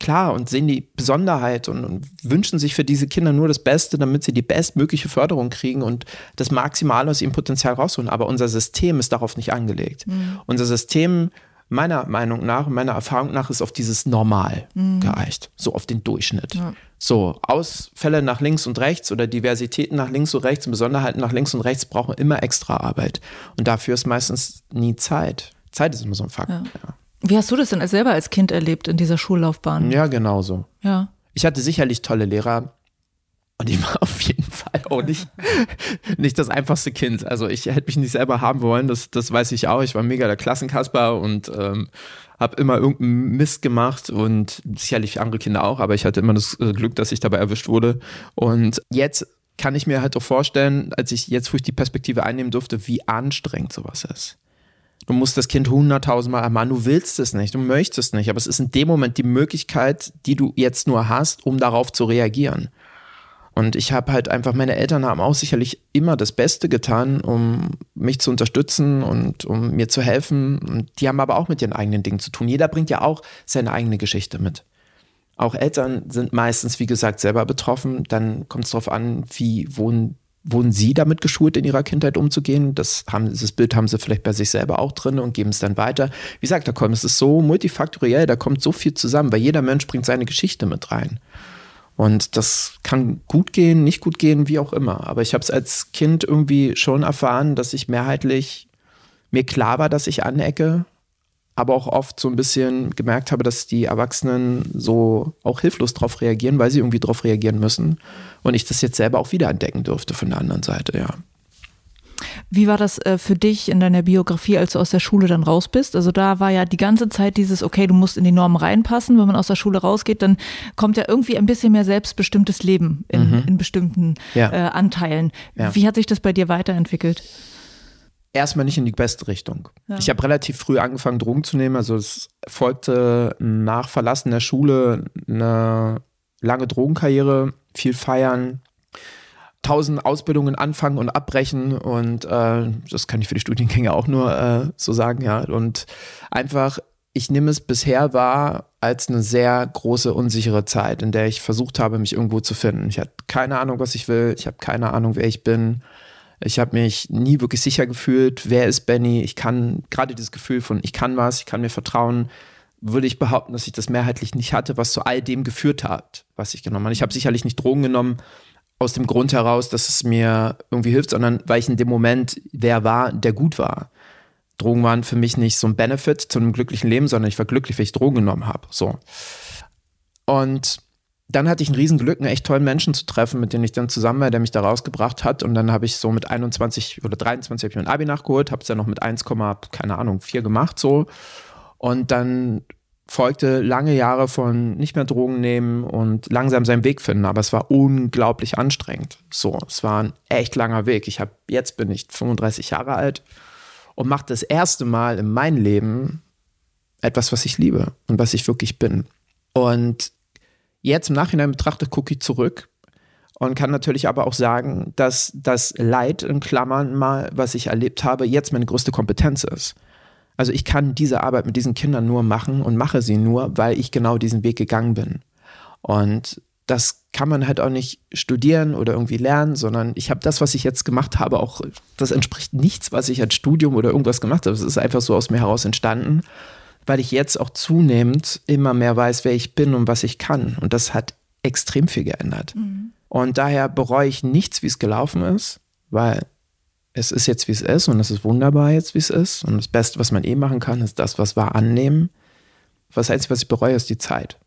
S1: klar und sehen die Besonderheit und, und, wünschen sich für diese Kinder nur das Beste, damit sie die bestmögliche Förderung kriegen und das Maximale aus ihrem Potenzial rausholen. Aber unser System ist darauf nicht angelegt. Mhm. Unser System, meiner Meinung nach, meiner Erfahrung nach, ist auf dieses Normal mhm. geeicht, so auf den Durchschnitt. Ja. So, Ausfälle nach links und rechts oder Diversitäten nach links und rechts und Besonderheiten nach links und rechts brauchen immer extra Arbeit. Und dafür ist meistens nie Zeit. Zeit ist immer so ein Fakt. Ja. Ja.
S2: Wie hast du das denn selber als Kind erlebt in dieser Schullaufbahn?
S1: Ja, genauso.
S2: Ja.
S1: Ich hatte sicherlich tolle Lehrer, Und ich war auf jeden Fall auch nicht, nicht das einfachste Kind. Also ich hätte mich nicht selber haben wollen, das, das weiß ich auch. Ich war mega der Klassenkasper und ähm, habe immer irgendeinen Mist gemacht und sicherlich andere Kinder auch, aber ich hatte immer das äh, Glück, dass ich dabei erwischt wurde. Und jetzt kann ich mir halt auch vorstellen, als ich jetzt, wo ich die Perspektive einnehmen durfte, wie anstrengend sowas ist. Du musst das Kind hunderttausendmal ermahnen, du willst es nicht, du möchtest es nicht, aber es ist in dem Moment die Möglichkeit, die du jetzt nur hast, um darauf zu reagieren. Und ich habe halt einfach, meine Eltern haben auch sicherlich immer das Beste getan, um mich zu unterstützen und um mir zu helfen. Und die haben aber auch mit ihren eigenen Dingen zu tun. Jeder bringt ja auch seine eigene Geschichte mit. Auch Eltern sind meistens, wie gesagt, selber betroffen. Dann kommt es darauf an, wie wurden, wurden sie damit geschult, in ihrer Kindheit umzugehen. Das, haben, dieses Bild haben sie vielleicht bei sich selber auch drin und geben es dann weiter. Wie gesagt, da kommt, es ist so multifaktoriell, da kommt so viel zusammen, weil jeder Mensch bringt seine Geschichte mit rein. Und das kann gut gehen, nicht gut gehen, wie auch immer. Aber ich habe es als Kind irgendwie schon erfahren, dass ich mehrheitlich mir klar war, dass ich anecke, aber auch oft so ein bisschen gemerkt habe, dass die Erwachsenen so auch hilflos darauf reagieren, weil sie irgendwie darauf reagieren müssen. Und ich das jetzt selber auch wieder entdecken durfte von der anderen Seite, ja.
S2: Wie war das äh, für dich in deiner Biografie, als du aus der Schule dann raus bist? Also da war ja die ganze Zeit dieses, okay, du musst in die Normen reinpassen. Wenn man aus der Schule rausgeht, dann kommt ja irgendwie ein bisschen mehr selbstbestimmtes Leben in, mhm. in bestimmten ja. äh, Anteilen. Ja. Wie hat sich das bei dir weiterentwickelt?
S1: Erstmal nicht in die beste Richtung. Ja. Ich habe relativ früh angefangen, Drogen zu nehmen. Also es folgte nach Verlassen der Schule eine lange Drogenkarriere, viel feiern, tausend Ausbildungen anfangen und abbrechen und äh, das kann ich für die Studiengänge auch nur äh, so sagen, ja. Und einfach, ich nehme es bisher wahr als eine sehr große, unsichere Zeit, in der ich versucht habe, mich irgendwo zu finden. Ich hatte keine Ahnung, was ich will, ich habe keine Ahnung, wer ich bin. Ich habe mich nie wirklich sicher gefühlt, wer ist Benny. Ich kann gerade dieses Gefühl von, ich kann was, ich kann mir vertrauen, würde ich behaupten, dass ich das mehrheitlich nicht hatte, was zu all dem geführt hat, was ich genommen habe. Ich habe sicherlich nicht Drogen genommen, aus dem Grund heraus, dass es mir irgendwie hilft, sondern weil ich in dem Moment wer war, der gut war. Drogen waren für mich nicht so ein Benefit zu einem glücklichen Leben, sondern ich war glücklich, weil ich Drogen genommen habe. So. Und dann hatte ich ein Riesenglück, einen echt tollen Menschen zu treffen, mit dem ich dann zusammen war, der mich da rausgebracht hat. Und dann habe ich so mit 21 oder 23 habe ich mein Abi nachgeholt, habe es dann noch mit 1, keine Ahnung, 4 gemacht so. Und dann folgte lange Jahre von nicht mehr Drogen nehmen und langsam seinen Weg finden, aber es war unglaublich anstrengend. So, es war ein echt langer Weg. Ich habe jetzt bin ich 35 Jahre alt und mache das erste Mal in meinem Leben etwas, was ich liebe und was ich wirklich bin. Und jetzt im Nachhinein betrachtet gucke ich zurück und kann natürlich aber auch sagen, dass das Leid in Klammern mal, was ich erlebt habe, jetzt meine größte Kompetenz ist. Also ich kann diese Arbeit mit diesen Kindern nur machen und mache sie nur, weil ich genau diesen Weg gegangen bin. Und das kann man halt auch nicht studieren oder irgendwie lernen, sondern ich habe das, was ich jetzt gemacht habe, auch, das entspricht nichts, was ich als Studium oder irgendwas gemacht habe. Es ist einfach so aus mir heraus entstanden, weil ich jetzt auch zunehmend immer mehr weiß, wer ich bin und was ich kann. Und das hat extrem viel geändert. Mhm. Und daher bereue ich nichts, wie es gelaufen ist, weil es ist jetzt, wie es ist und es ist wunderbar jetzt, wie es ist. Und das Beste, was man eh machen kann, ist das, was war, annehmen. Das Einzige, was ich bereue, ist die Zeit.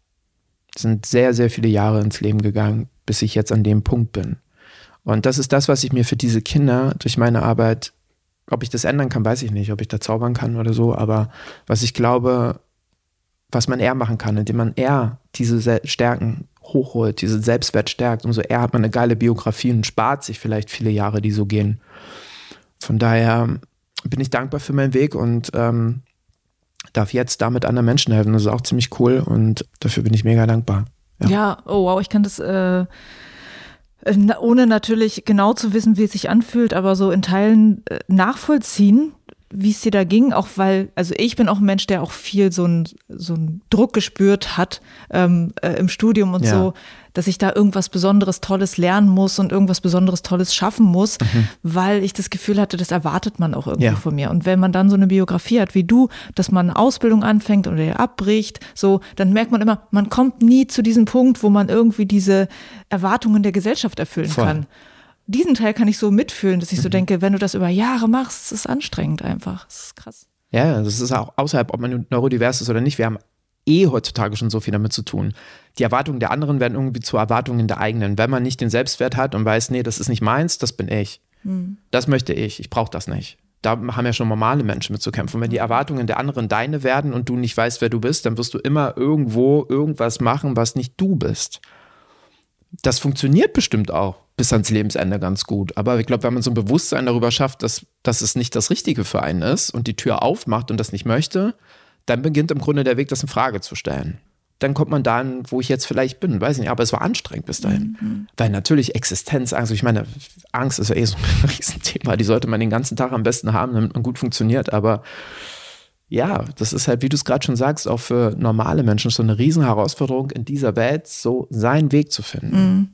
S1: Es sind sehr, sehr viele Jahre ins Leben gegangen, bis ich jetzt an dem Punkt bin. Und das ist das, was ich mir für diese Kinder durch meine Arbeit, ob ich das ändern kann, weiß ich nicht, ob ich da zaubern kann oder so, aber was ich glaube, was man eher machen kann, indem man eher diese Stärken hochholt, diesen Selbstwert stärkt, umso eher hat man eine geile Biografie und spart sich vielleicht viele Jahre, die so gehen. Von daher bin ich dankbar für meinen Weg und ähm, darf jetzt damit anderen Menschen helfen. Das ist auch ziemlich cool und dafür bin ich mega dankbar.
S2: Ja, ja oh wow, ich kann das äh, ohne natürlich genau zu wissen, wie es sich anfühlt, aber so in Teilen äh, nachvollziehen, wie es dir da ging, auch weil, also ich bin auch ein Mensch, der auch viel so einen so Druck gespürt hat ähm, äh, im Studium und ja. so, dass ich da irgendwas Besonderes Tolles lernen muss und irgendwas Besonderes Tolles schaffen muss, mhm. weil ich das Gefühl hatte, das erwartet man auch irgendwie ja. von mir. Und wenn man dann so eine Biografie hat wie du, dass man eine Ausbildung anfängt oder abbricht, so, dann merkt man immer, man kommt nie zu diesem Punkt, wo man irgendwie diese Erwartungen der Gesellschaft erfüllen Voll. kann diesen Teil kann ich so mitfühlen, dass ich so mhm. denke, wenn du das über Jahre machst, ist es anstrengend einfach. Das ist krass.
S1: Ja, das ist auch außerhalb, ob man neurodivers ist oder nicht. Wir haben eh heutzutage schon so viel damit zu tun. die Erwartungen der anderen werden irgendwie zu Erwartungen der eigenen. Wenn man nicht den Selbstwert hat und weiß, nee, das ist nicht meins, das bin ich. Mhm. Das möchte ich, ich brauche das nicht. Da haben ja schon normale Menschen mit zu kämpfen. Wenn die Erwartungen der anderen deine werden und du nicht weißt, wer du bist, dann wirst du immer irgendwo irgendwas machen, was nicht du bist. Das funktioniert bestimmt auch bis ans Lebensende ganz gut. Aber ich glaube, wenn man so ein Bewusstsein darüber schafft, dass, dass es nicht das Richtige für einen ist und die Tür aufmacht und das nicht möchte, dann beginnt im Grunde der Weg, das in Frage zu stellen dann kommt man dahin, wo ich jetzt vielleicht bin. Weiß nicht, aber es war anstrengend bis dahin. Mhm. Weil natürlich Existenzangst, ich meine, Angst ist ja eh so ein Riesenthema, die sollte man den ganzen Tag am besten haben, damit man gut funktioniert. Aber ja, das ist halt, wie du es gerade schon sagst, auch für normale Menschen so eine Riesenherausforderung in dieser Welt, so seinen Weg zu finden. Mhm.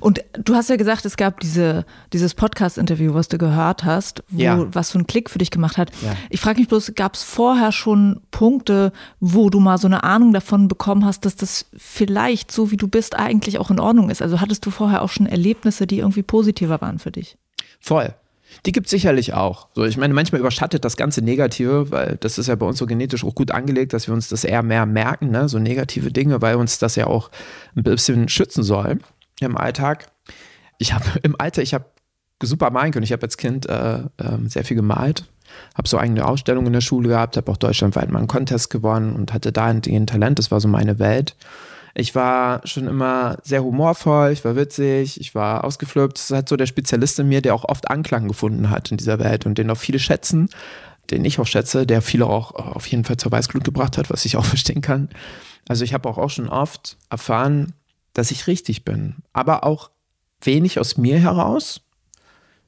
S2: Und du hast ja gesagt, es gab diese, dieses Podcast-Interview, was du gehört hast, wo, ja. was so einen Klick für dich gemacht hat. Ja. Ich frage mich bloß, gab es vorher schon Punkte, wo du mal so eine Ahnung davon bekommen hast, dass das vielleicht, so wie du bist, eigentlich auch in Ordnung ist? Also hattest du vorher auch schon Erlebnisse, die irgendwie positiver waren für dich?
S1: Voll. Die gibt es sicherlich auch. So, ich meine, manchmal überschattet das ganze Negative, weil das ist ja bei uns so genetisch auch gut angelegt, dass wir uns das eher mehr merken, ne? so negative Dinge, weil uns das ja auch ein bisschen schützen soll im Alltag. Ich habe im Alter, ich habe super malen können. Ich habe als Kind äh, äh, sehr viel gemalt, habe so eigene Ausstellungen in der Schule gehabt, habe auch deutschlandweit mal einen Contest gewonnen und hatte da ein Talent. Das war so meine Welt. Ich war schon immer sehr humorvoll, ich war witzig, ich war ausgeflippt. Das ist halt so der Spezialist in mir, der auch oft Anklang gefunden hat in dieser Welt und den auch viele schätzen, den ich auch schätze, der viele auch auf jeden Fall zur Weißglut gebracht hat, was ich auch verstehen kann. Also ich habe auch, auch schon oft erfahren, dass ich richtig bin. Aber auch wenig aus mir heraus,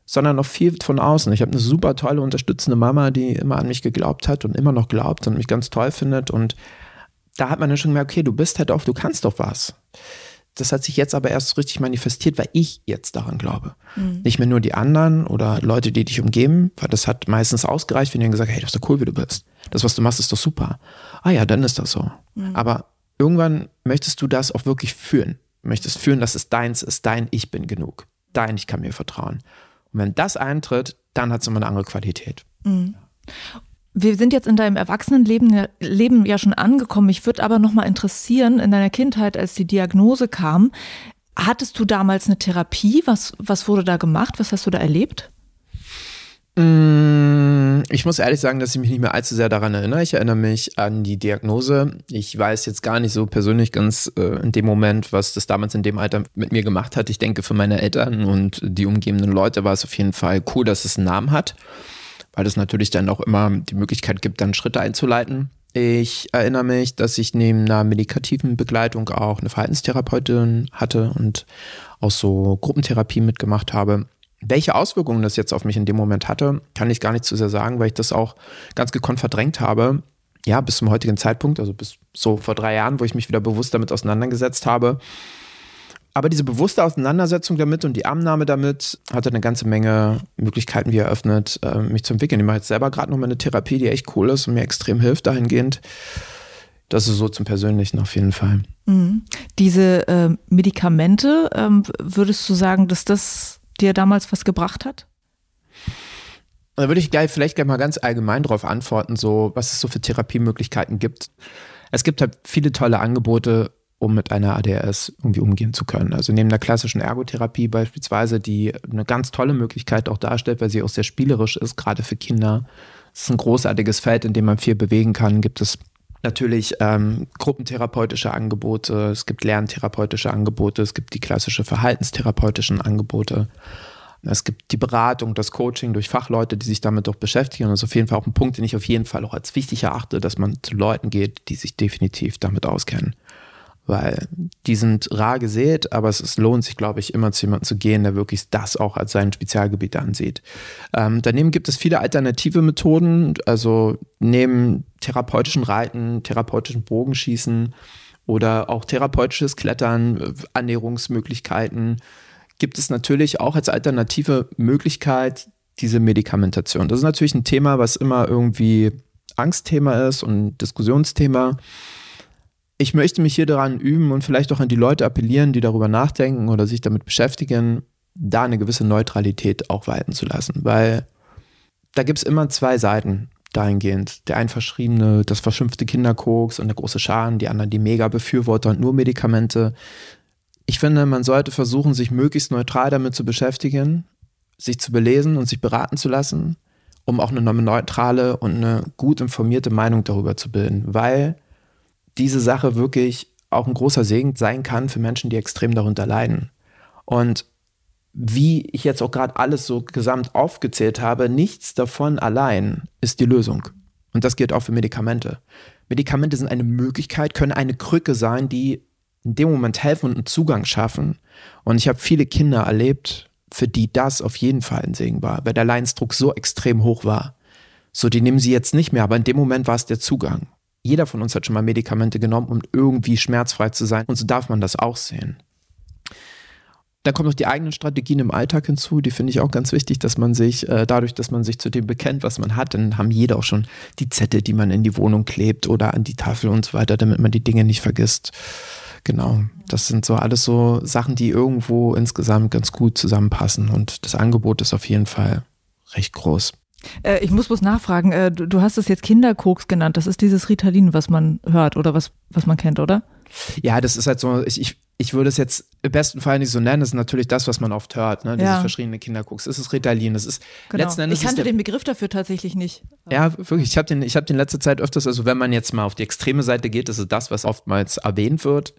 S1: sondern auch viel von außen. Ich habe eine super tolle, unterstützende Mama, die immer an mich geglaubt hat und immer noch glaubt und mich ganz toll findet. Und da hat man dann schon gemerkt, okay, du bist halt auch, du kannst doch was. Das hat sich jetzt aber erst richtig manifestiert, weil ich jetzt daran glaube. Mhm. Nicht mehr nur die anderen oder Leute, die dich umgeben, weil das hat meistens ausgereicht, wenn die gesagt hey, das ist doch cool, wie du bist. Das, was du machst, ist doch super. Ah ja, dann ist das so. Mhm. Aber irgendwann möchtest du das auch wirklich fühlen. Du möchtest fühlen, dass es deins ist, dein Ich bin genug. Dein Ich kann mir vertrauen. Und wenn das eintritt, dann hat es immer eine andere Qualität. Mhm.
S2: Wir sind jetzt in deinem Erwachsenenleben Leben ja schon angekommen. Mich würde aber noch mal interessieren, in deiner Kindheit, als die Diagnose kam, hattest du damals eine Therapie? Was, was wurde da gemacht? Was hast du da erlebt?
S1: Mm, ich muss ehrlich sagen, dass ich mich nicht mehr allzu sehr daran erinnere. Ich erinnere mich an die Diagnose. Ich weiß jetzt gar nicht so persönlich ganz äh, in dem Moment, was das damals in dem Alter mit mir gemacht hat. Ich denke, für meine Eltern und die umgebenden Leute war es auf jeden Fall cool, dass es einen Namen hat, weil es natürlich dann auch immer die Möglichkeit gibt, dann Schritte einzuleiten. Ich erinnere mich, dass ich neben einer medikativen Begleitung auch eine Verhaltenstherapeutin hatte und auch so Gruppentherapie mitgemacht habe. Welche Auswirkungen das jetzt auf mich in dem Moment hatte, kann ich gar nicht zu sehr sagen, weil ich das auch ganz gekonnt verdrängt habe. Ja, bis zum heutigen Zeitpunkt, also bis so vor drei Jahren, wo ich mich wieder bewusst damit auseinandergesetzt habe. Aber diese bewusste Auseinandersetzung damit und die Annahme damit hatte eine ganze Menge Möglichkeiten wie eröffnet, äh, mich zu entwickeln. Ich mache jetzt selber gerade nochmal eine Therapie, die echt cool ist und mir extrem hilft dahingehend. Das ist so zum Persönlichen auf jeden Fall.
S2: Mhm. Diese äh, Medikamente, ähm, würdest du sagen, dass das dir damals was gebracht hat?
S1: Da würde ich gleich, vielleicht gleich mal ganz allgemein darauf antworten, so was es so für Therapiemöglichkeiten gibt. Es gibt halt viele tolle Angebote, um mit einer ADHS irgendwie umgehen zu können. Also neben der klassischen Ergotherapie beispielsweise, die eine ganz tolle Möglichkeit auch darstellt, weil sie auch sehr spielerisch ist, gerade für Kinder. Es ist ein großartiges Feld, in dem man viel bewegen kann. Gibt es natürlich ähm, gruppentherapeutische Angebote, es gibt lerntherapeutische Angebote, es gibt die klassische verhaltenstherapeutischen Angebote. Es gibt die Beratung, das Coaching durch Fachleute, die sich damit doch beschäftigen. Und das ist auf jeden Fall auch ein Punkt, den ich auf jeden Fall auch als wichtig erachte, dass man zu Leuten geht, die sich definitiv damit auskennen weil die sind rar gesät, aber es, es lohnt sich, glaube ich, immer zu jemandem zu gehen, der wirklich das auch als sein Spezialgebiet ansieht. Ähm, daneben gibt es viele alternative Methoden, also neben therapeutischen Reiten, therapeutischen Bogenschießen oder auch therapeutisches Klettern, Annäherungsmöglichkeiten, gibt es natürlich auch als alternative Möglichkeit diese Medikamentation. Das ist natürlich ein Thema, was immer irgendwie Angstthema ist und Diskussionsthema ich möchte mich hier daran üben und vielleicht auch an die Leute appellieren, die darüber nachdenken oder sich damit beschäftigen, da eine gewisse Neutralität auch walten zu lassen. Weil da gibt es immer zwei Seiten. dahingehend. Der ein verschriebene, das verschimpfte Kinderkoks und der große Schaden, die anderen die Mega-Befürworter und nur Medikamente. Ich finde, man sollte versuchen, sich möglichst neutral damit zu beschäftigen, sich zu belesen und sich beraten zu lassen, um auch eine neutrale und eine gut informierte Meinung darüber zu bilden, weil diese Sache wirklich auch ein großer Segen sein kann für Menschen, die extrem darunter leiden. Und wie ich jetzt auch gerade alles so gesamt aufgezählt habe, nichts davon allein ist die Lösung. Und das gilt auch für Medikamente. Medikamente sind eine Möglichkeit, können eine Krücke sein, die in dem Moment helfen und einen Zugang schaffen. Und ich habe viele Kinder erlebt, für die das auf jeden Fall ein Segen war, weil der Leidensdruck so extrem hoch war. So, die nehmen sie jetzt nicht mehr, aber in dem Moment war es der Zugang. Jeder von uns hat schon mal Medikamente genommen, um irgendwie schmerzfrei zu sein. Und so darf man das auch sehen. Dann kommen noch die eigenen Strategien im Alltag hinzu. Die finde ich auch ganz wichtig, dass man sich, äh, dadurch, dass man sich zu dem bekennt, was man hat, dann haben jeder auch schon die Zettel, die man in die Wohnung klebt oder an die Tafel und so weiter, damit man die Dinge nicht vergisst. Genau, das sind so alles so Sachen, die irgendwo insgesamt ganz gut zusammenpassen und das Angebot ist auf jeden Fall recht groß.
S2: Äh, ich muss bloß nachfragen, äh, du, du, hast es jetzt Kinderkoks genannt. Das ist dieses Ritalin, was man hört oder was, was man kennt, oder?
S1: Ja, das ist halt so, ich, ich, ich würde es jetzt im besten Fall nicht so nennen. Das ist natürlich das, was man oft hört, ne? Dieses ja. verschriebene Kinderkoks. Das ist Ritalin. Das ist
S2: genau. letzten Endes. Ich kannte den Begriff dafür tatsächlich nicht.
S1: Ja, wirklich. Ich habe den, ich habe den letzte Zeit öfters, also wenn man jetzt mal auf die extreme Seite geht, das ist das, was oftmals erwähnt wird.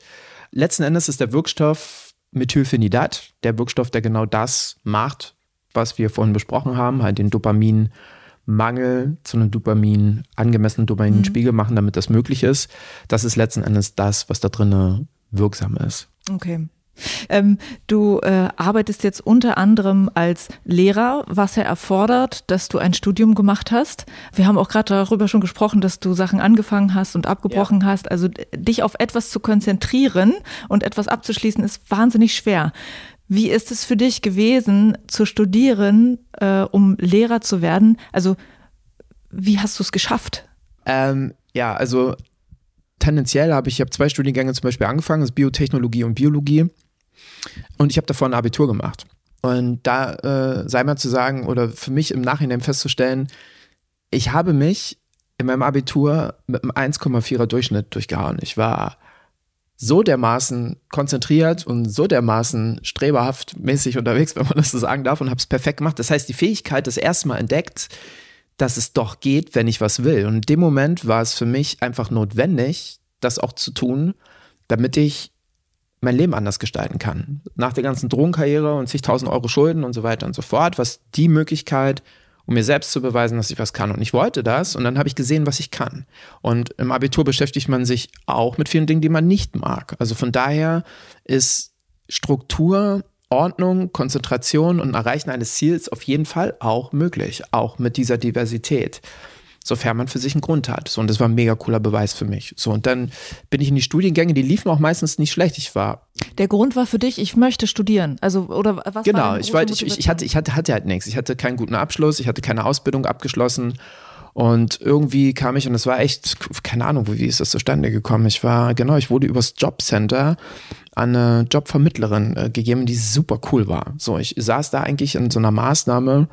S1: Letzten Endes ist der Wirkstoff Methylphenidat, der Wirkstoff, der genau das macht, was wir vorhin besprochen haben, halt den Dopaminmangel zu einem Dopamin, angemessenen Dopaminspiegel mhm. machen, damit das möglich ist. Das ist letzten Endes das, was da drin wirksam ist.
S2: Okay. Ähm, du äh, arbeitest jetzt unter anderem als Lehrer, was ja erfordert, dass du ein Studium gemacht hast. Wir haben auch gerade darüber schon gesprochen, dass du Sachen angefangen hast und abgebrochen ja. hast. Also dich auf etwas zu konzentrieren und etwas abzuschließen, ist wahnsinnig schwer. Wie ist es für dich gewesen, zu studieren, äh, um Lehrer zu werden? Also wie hast du es geschafft?
S1: Ähm, ja, also tendenziell habe ich, ich habe zwei Studiengänge zum Beispiel angefangen, das ist Biotechnologie und Biologie. Und ich habe davor ein Abitur gemacht. Und da äh, sei mal zu sagen oder für mich im Nachhinein festzustellen, ich habe mich in meinem Abitur mit einem 1,4er Durchschnitt durchgehauen. Ich war so dermaßen konzentriert und so dermaßen streberhaft mäßig unterwegs, wenn man das so sagen darf, und habe es perfekt gemacht. Das heißt, die Fähigkeit das erste Mal entdeckt, dass es doch geht, wenn ich was will. Und in dem Moment war es für mich einfach notwendig, das auch zu tun, damit ich mein Leben anders gestalten kann. Nach der ganzen Drogenkarriere und zigtausend Euro Schulden und so weiter und so fort, was die Möglichkeit, um mir selbst zu beweisen, dass ich was kann. Und ich wollte das und dann habe ich gesehen, was ich kann. Und im Abitur beschäftigt man sich auch mit vielen Dingen, die man nicht mag. Also von daher ist Struktur, Ordnung, Konzentration und Erreichen eines Ziels auf jeden Fall auch möglich, auch mit dieser Diversität sofern man für sich einen Grund hat. So, und das war ein mega cooler Beweis für mich. So, und dann bin ich in die Studiengänge, die liefen auch meistens nicht schlecht. Ich war.
S2: Der Grund war für dich, ich möchte studieren. Also, oder was
S1: Genau, war ich wollte, ich, ich, hatte, ich hatte, hatte halt nichts. Ich hatte keinen guten Abschluss, ich hatte keine Ausbildung abgeschlossen. Und irgendwie kam ich, und es war echt, keine Ahnung, wie ist das zustande gekommen? Ich war, genau, ich wurde übers Jobcenter an eine Jobvermittlerin äh, gegeben, die super cool war. So, ich saß da eigentlich in so einer Maßnahme,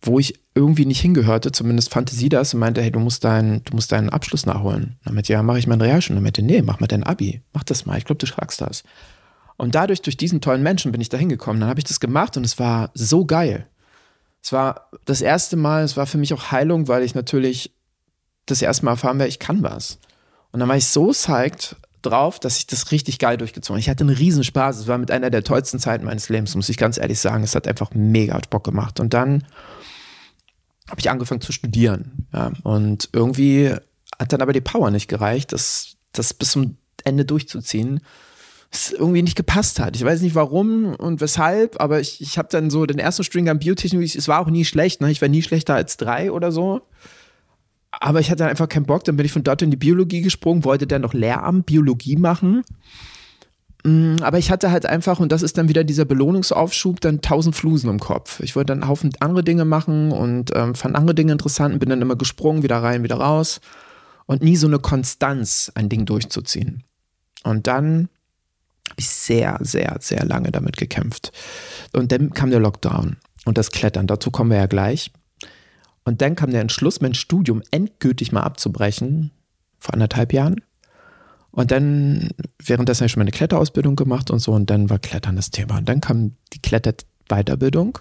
S1: wo ich irgendwie nicht hingehörte, zumindest fand sie das und meinte, hey, du musst, dein, du musst deinen Abschluss nachholen. Dann meinte, ja, mache ich meinen Realschule. Dann meinte, nee, mach mal dein Abi, mach das mal, ich glaube, du schaffst das. Und dadurch, durch diesen tollen Menschen bin ich da hingekommen. Dann habe ich das gemacht und es war so geil. Es war das erste Mal, es war für mich auch Heilung, weil ich natürlich das erste Mal erfahren werde, ich kann was. Und dann war ich so psyched drauf, dass ich das richtig geil durchgezogen habe. Ich hatte einen Riesenspaß. Es war mit einer der tollsten Zeiten meines Lebens, muss ich ganz ehrlich sagen. Es hat einfach mega Bock gemacht. Und dann habe ich angefangen zu studieren. Ja, und irgendwie hat dann aber die Power nicht gereicht, das, das bis zum Ende durchzuziehen. Es irgendwie nicht gepasst hat. Ich weiß nicht warum und weshalb, aber ich, ich habe dann so den ersten String an Biotechnologie, es war auch nie schlecht, ne? ich war nie schlechter als drei oder so. Aber ich hatte einfach keinen Bock, dann bin ich von dort in die Biologie gesprungen, wollte dann noch Lehramt Biologie machen aber ich hatte halt einfach, und das ist dann wieder dieser Belohnungsaufschub, dann tausend Flusen im Kopf. Ich wollte dann einen Haufen andere Dinge machen und ähm, fand andere Dinge interessant und bin dann immer gesprungen, wieder rein, wieder raus. Und nie so eine Konstanz, ein Ding durchzuziehen. Und dann habe ich sehr, sehr, sehr lange damit gekämpft. Und dann kam der Lockdown und das Klettern. Dazu kommen wir ja gleich. Und dann kam der Entschluss, mein Studium endgültig mal abzubrechen, vor anderthalb Jahren. Und dann, währenddessen habe ich schon meine Kletterausbildung gemacht und so, und dann war Klettern das Thema. Und dann kam die Kletterweiterbildung.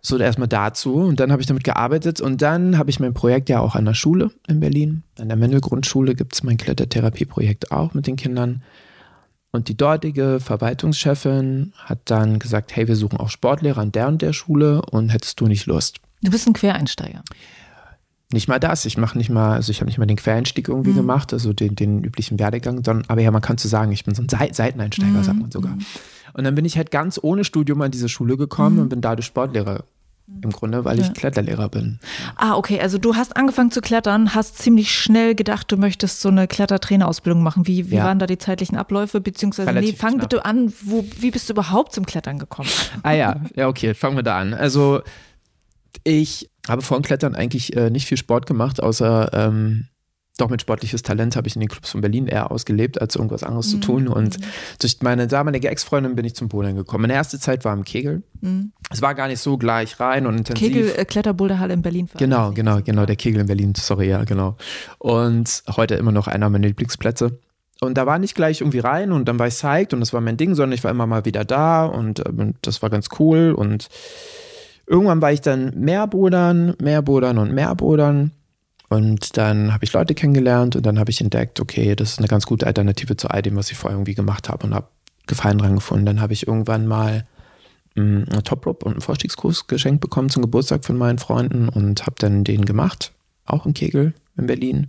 S1: So erstmal dazu und dann habe ich damit gearbeitet und dann habe ich mein Projekt ja auch an der Schule in Berlin. An der Mendel Grundschule gibt es mein Klettertherapieprojekt auch mit den Kindern. Und die dortige Verwaltungschefin hat dann gesagt, hey, wir suchen auch Sportlehrer an der und der Schule und hättest du nicht Lust?
S2: Du bist ein Quereinsteiger.
S1: Nicht mal das. Ich mache nicht mal, also ich habe nicht mal den Quereinstieg irgendwie mhm. gemacht, also den, den üblichen Werdegang, sondern, aber ja, man kann zu sagen, ich bin so ein Seiteneinsteiger, mhm. sagt man sogar. Und dann bin ich halt ganz ohne Studium an diese Schule gekommen mhm. und bin dadurch Sportlehrer im Grunde, weil ich ja. Kletterlehrer bin.
S2: Ah, okay. Also du hast angefangen zu klettern, hast ziemlich schnell gedacht, du möchtest so eine Klettertrainerausbildung machen. Wie, wie ja. waren da die zeitlichen Abläufe? Beziehungsweise, Relativ nee, fang knapp. bitte an, wo, wie bist du überhaupt zum Klettern gekommen?
S1: Ah ja, ja, okay, fangen wir da an. Also ich habe vor dem Klettern eigentlich äh, nicht viel Sport gemacht, außer ähm, doch mit sportliches Talent habe ich in den Clubs von Berlin eher ausgelebt, als irgendwas anderes mhm. zu tun. Und durch meine damalige Ex-Freundin bin ich zum Bouldern gekommen. Meine erste Zeit war im Kegel. Mhm. Es war gar nicht so gleich rein und intensiv.
S2: Kegel, äh, Kletterboulderhalle in Berlin.
S1: Genau, genau, genau, der Kegel in Berlin, sorry, ja, genau. Und heute immer noch einer meiner Lieblingsplätze. Und da war nicht gleich irgendwie rein und dann war ich psyched und das war mein Ding, sondern ich war immer mal wieder da und, äh, und das war ganz cool. Und irgendwann war ich dann mehr Bodern, mehr Bodern und mehr Bodern. Und dann habe ich Leute kennengelernt und dann habe ich entdeckt, okay, das ist eine ganz gute Alternative zu all dem, was ich vorher irgendwie gemacht habe und habe Gefallen dran gefunden. Dann habe ich irgendwann mal mm, einen Top Rope und einen Vorstiegskurs geschenkt bekommen zum Geburtstag von meinen Freunden und habe dann den gemacht, auch in Kegel in Berlin.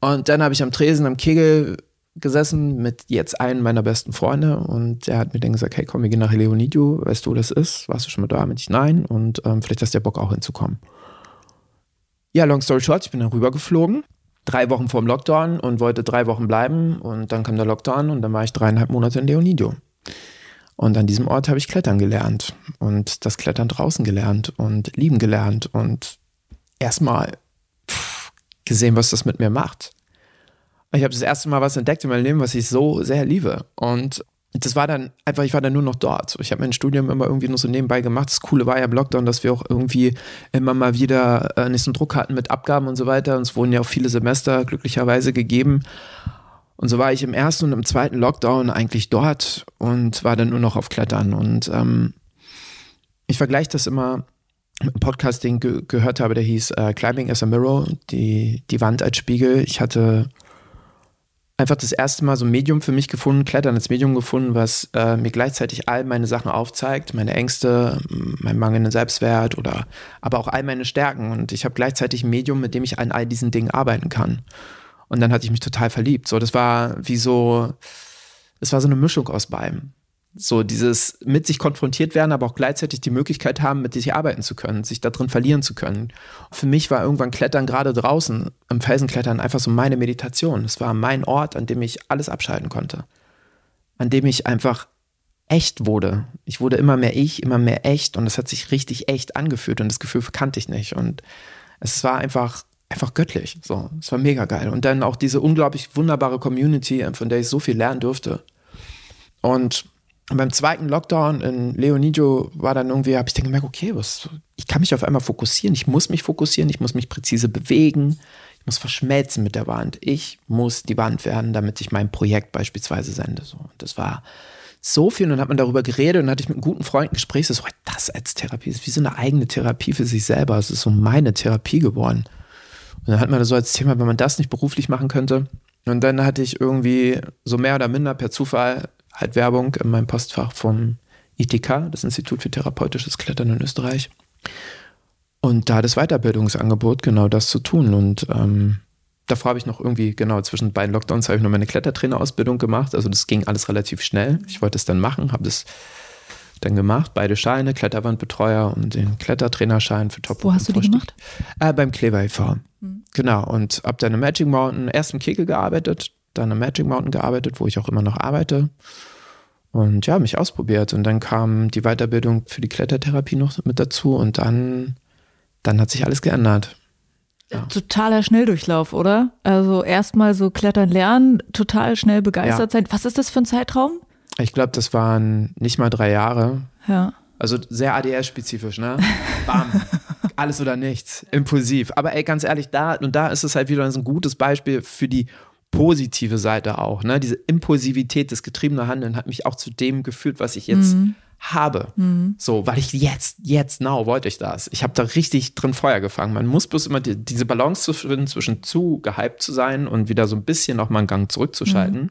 S1: Und dann habe ich am Tresen am Kegel gesessen mit jetzt einem meiner besten Freunde und der hat mir dann gesagt, hey komm, wir gehen nach Leonidio, weißt du, wo das ist? Warst du schon mal da? Mit ich nein und ähm, vielleicht hast du ja Bock auch hinzukommen. Ja, long story short, ich bin dann rübergeflogen, drei Wochen vor dem Lockdown und wollte drei Wochen bleiben. Und dann kam der Lockdown und dann war ich dreieinhalb Monate in Leonidio. Und an diesem Ort habe ich Klettern gelernt und das Klettern draußen gelernt und lieben gelernt und erstmal gesehen, was das mit mir macht. Ich habe das erste Mal was entdeckt in meinem Leben, was ich so sehr liebe. Und das war dann einfach, ich war dann nur noch dort. Ich habe mein Studium immer irgendwie nur so nebenbei gemacht. Das Coole war ja im Lockdown, dass wir auch irgendwie immer mal wieder äh, nicht so einen Druck hatten mit Abgaben und so weiter. Und es wurden ja auch viele Semester glücklicherweise gegeben. Und so war ich im ersten und im zweiten Lockdown eigentlich dort und war dann nur noch auf Klettern. Und ähm, ich vergleiche das immer mit einem Podcast, den ich ge gehört habe, der hieß äh, Climbing as a Mirror, die, die Wand als Spiegel. Ich hatte einfach das erste Mal so ein Medium für mich gefunden, Klettern als Medium gefunden, was äh, mir gleichzeitig all meine Sachen aufzeigt, meine Ängste, mein mangelnden Selbstwert oder aber auch all meine Stärken. Und ich habe gleichzeitig ein Medium, mit dem ich an all diesen Dingen arbeiten kann. Und dann hatte ich mich total verliebt. So, das war wie so, es war so eine Mischung aus beidem. So dieses mit sich konfrontiert werden, aber auch gleichzeitig die Möglichkeit haben, mit sich arbeiten zu können, sich da drin verlieren zu können. Für mich war irgendwann Klettern gerade draußen, im Felsenklettern einfach so meine Meditation. Es war mein Ort, an dem ich alles abschalten konnte. An dem ich einfach echt wurde. Ich wurde immer mehr ich, immer mehr echt und es hat sich richtig echt angefühlt und das Gefühl kannte ich nicht und es war einfach einfach göttlich. So, es war mega geil und dann auch diese unglaublich wunderbare Community, von der ich so viel lernen durfte. Und und beim zweiten Lockdown in Leonidio war dann irgendwie, habe ich dann gemerkt, okay, was, ich kann mich auf einmal fokussieren, ich muss mich fokussieren, ich muss mich präzise bewegen, ich muss verschmelzen mit der Wand. Ich muss die Wand werden, damit ich mein Projekt beispielsweise sende. So. Und das war so viel und dann hat man darüber geredet und dann hatte ich mit einem guten Freund ein Gespräch, so, das als Therapie ist wie so eine eigene Therapie für sich selber. Es ist so meine Therapie geworden. Und dann hat man das so als Thema, wenn man das nicht beruflich machen könnte. Und dann hatte ich irgendwie so mehr oder minder per Zufall halt Werbung in meinem Postfach vom ITK, das Institut für therapeutisches Klettern in Österreich. Und da das Weiterbildungsangebot, genau das zu tun. Und ähm, davor habe ich noch irgendwie, genau, zwischen beiden Lockdowns habe ich noch meine Klettertrainerausbildung gemacht. Also das ging alles relativ schnell. Ich wollte es dann machen, habe das dann gemacht, beide Scheine, Kletterwandbetreuer und den Klettertrainerschein für Top.
S2: Wo hast du die gemacht?
S1: Äh, beim Kleber e.V. Mhm. Genau, und habe dann im Magic Mountain erst im Kegel gearbeitet, dann am Magic Mountain gearbeitet, wo ich auch immer noch arbeite. Und ja, mich ausprobiert. Und dann kam die Weiterbildung für die Klettertherapie noch mit dazu und dann, dann hat sich alles geändert.
S2: Ja. Totaler Schnelldurchlauf, oder? Also erstmal so klettern lernen, total schnell begeistert ja. sein. Was ist das für ein Zeitraum?
S1: Ich glaube, das waren nicht mal drei Jahre.
S2: Ja.
S1: Also sehr ADS-spezifisch, ne? Bam. Alles oder nichts, impulsiv. Aber ey, ganz ehrlich, da und da ist es halt wieder so ein gutes Beispiel für die positive Seite auch. Ne? Diese Impulsivität, das getriebene Handeln hat mich auch zu dem geführt, was ich jetzt mhm. habe. Mhm. So, weil ich jetzt, jetzt, now wollte ich das. Ich habe da richtig drin Feuer gefangen. Man muss bloß immer die, diese Balance zu finden, zwischen zu gehypt zu sein und wieder so ein bisschen nochmal einen Gang zurückzuschalten. Mhm.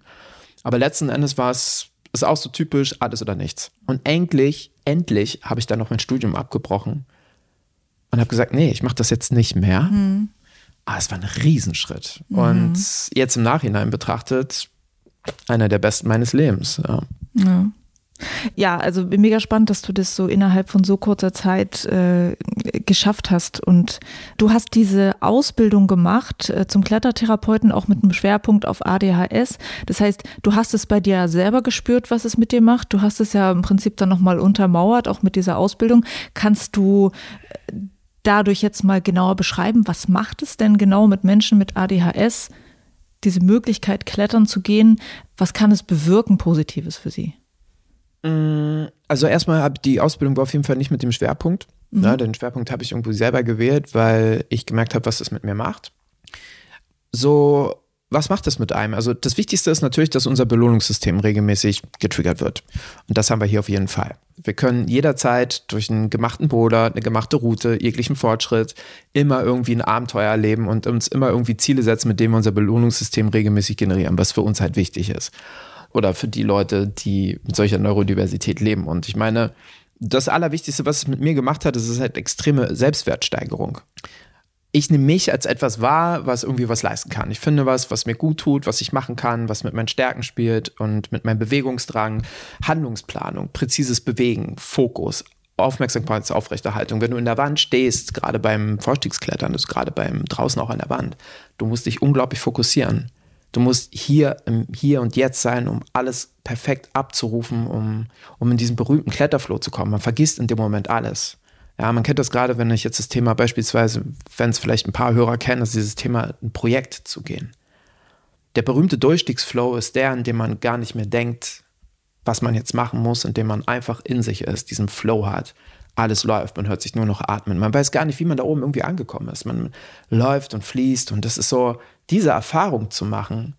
S1: Aber letzten Endes war es ist auch so typisch, alles oder nichts. Und endlich, endlich habe ich dann noch mein Studium abgebrochen und habe gesagt, nee, ich mache das jetzt nicht mehr. Aber es war ein Riesenschritt. Mhm. Und jetzt im Nachhinein betrachtet, einer der besten meines Lebens. Ja.
S2: ja. Ja, also mega spannend, dass du das so innerhalb von so kurzer Zeit äh, geschafft hast. Und du hast diese Ausbildung gemacht äh, zum Klettertherapeuten, auch mit einem Schwerpunkt auf ADHS. Das heißt, du hast es bei dir selber gespürt, was es mit dir macht. Du hast es ja im Prinzip dann nochmal untermauert, auch mit dieser Ausbildung. Kannst du äh, dadurch jetzt mal genauer beschreiben, was macht es denn genau mit Menschen mit ADHS, diese Möglichkeit, klettern zu gehen? Was kann es bewirken, Positives für sie?
S1: Mm, also erstmal habe die Ausbildung war auf jeden Fall nicht mit dem Schwerpunkt. Mhm. Ja, den Schwerpunkt habe ich irgendwo selber gewählt, weil ich gemerkt habe, was das mit mir macht. So, was macht das mit einem? Also das Wichtigste ist natürlich, dass unser Belohnungssystem regelmäßig getriggert wird. Und das haben wir hier auf jeden Fall. Wir können jederzeit durch einen gemachten Boulder, eine gemachte Route, jeglichen Fortschritt immer irgendwie ein Abenteuer erleben und uns immer irgendwie Ziele setzen, mit denen wir unser Belohnungssystem regelmäßig generieren, was für uns halt wichtig ist oder für die Leute, die mit solcher Neurodiversität leben. Und ich meine, das Allerwichtigste, was es mit mir gemacht hat, ist halt extreme Selbstwertsteigerung. Ich nehme mich als etwas wahr, was irgendwie was leisten kann. Ich finde was, was mir gut tut, was ich machen kann, was mit meinen Stärken spielt und mit meinem Bewegungsdrang, Handlungsplanung, präzises Bewegen, Fokus, Aufmerksamkeitsaufrechterhaltung. Wenn du in der Wand stehst, gerade beim Vorstiegsklettern, ist gerade beim draußen auch an der Wand, du musst dich unglaublich fokussieren. Du musst hier im Hier und Jetzt sein, um alles perfekt abzurufen, um, um in diesen berühmten Kletterflow zu kommen. Man vergisst in dem Moment alles. Ja, man kennt das gerade, wenn ich jetzt das Thema beispielsweise, wenn es vielleicht ein paar Hörer kennen, ist dieses Thema, ein Projekt zu gehen. Der berühmte Durchstiegsflow ist der, in dem man gar nicht mehr denkt, was man jetzt machen muss, in dem man einfach in sich ist, diesen Flow hat. Alles läuft, man hört sich nur noch atmen. Man weiß gar nicht, wie man da oben irgendwie angekommen ist. Man läuft und fließt und das ist so, diese Erfahrung zu machen,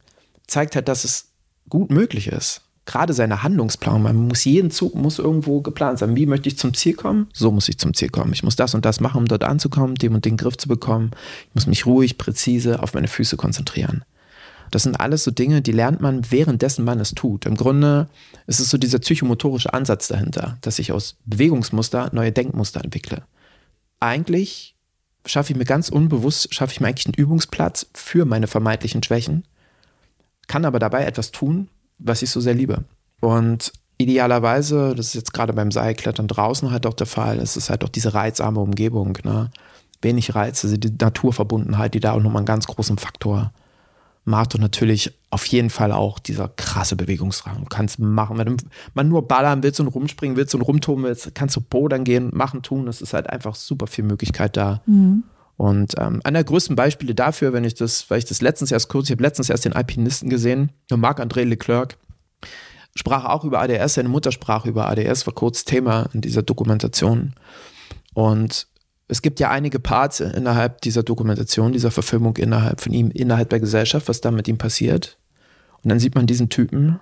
S1: zeigt halt, dass es gut möglich ist. Gerade seine Handlungsplanung, man muss jeden Zug muss irgendwo geplant sein. Wie möchte ich zum Ziel kommen? So muss ich zum Ziel kommen. Ich muss das und das machen, um dort anzukommen, dem und den Griff zu bekommen. Ich muss mich ruhig, präzise auf meine Füße konzentrieren. Das sind alles so Dinge, die lernt man währenddessen man es tut. Im Grunde ist es so dieser psychomotorische Ansatz dahinter, dass ich aus Bewegungsmuster neue Denkmuster entwickle. Eigentlich schaffe ich mir ganz unbewusst, schaffe ich mir eigentlich einen Übungsplatz für meine vermeintlichen Schwächen, kann aber dabei etwas tun, was ich so sehr liebe. Und idealerweise, das ist jetzt gerade beim Seilklettern draußen halt auch der Fall, es ist halt auch diese reizarme Umgebung, ne? Wenig Reize, also die Naturverbundenheit, die da auch nochmal einen ganz großen Faktor macht und natürlich auf jeden Fall auch dieser krasse Bewegungsdrang. Du kannst machen, wenn man nur ballern willst und rumspringen willst und rumtoben willst, kannst du bodern gehen, machen, tun. Es ist halt einfach super viel Möglichkeit da. Mhm. Und ähm, einer der größten Beispiele dafür, wenn ich das, weil ich das letztens erst kurz, ich habe letztens erst den Alpinisten gesehen, Marc-André Leclerc, sprach auch über ADS, seine Mutter sprach über ADS, war kurz Thema in dieser Dokumentation. Und es gibt ja einige Parts innerhalb dieser Dokumentation, dieser Verfilmung innerhalb von ihm, innerhalb der Gesellschaft, was da mit ihm passiert. Und dann sieht man diesen Typen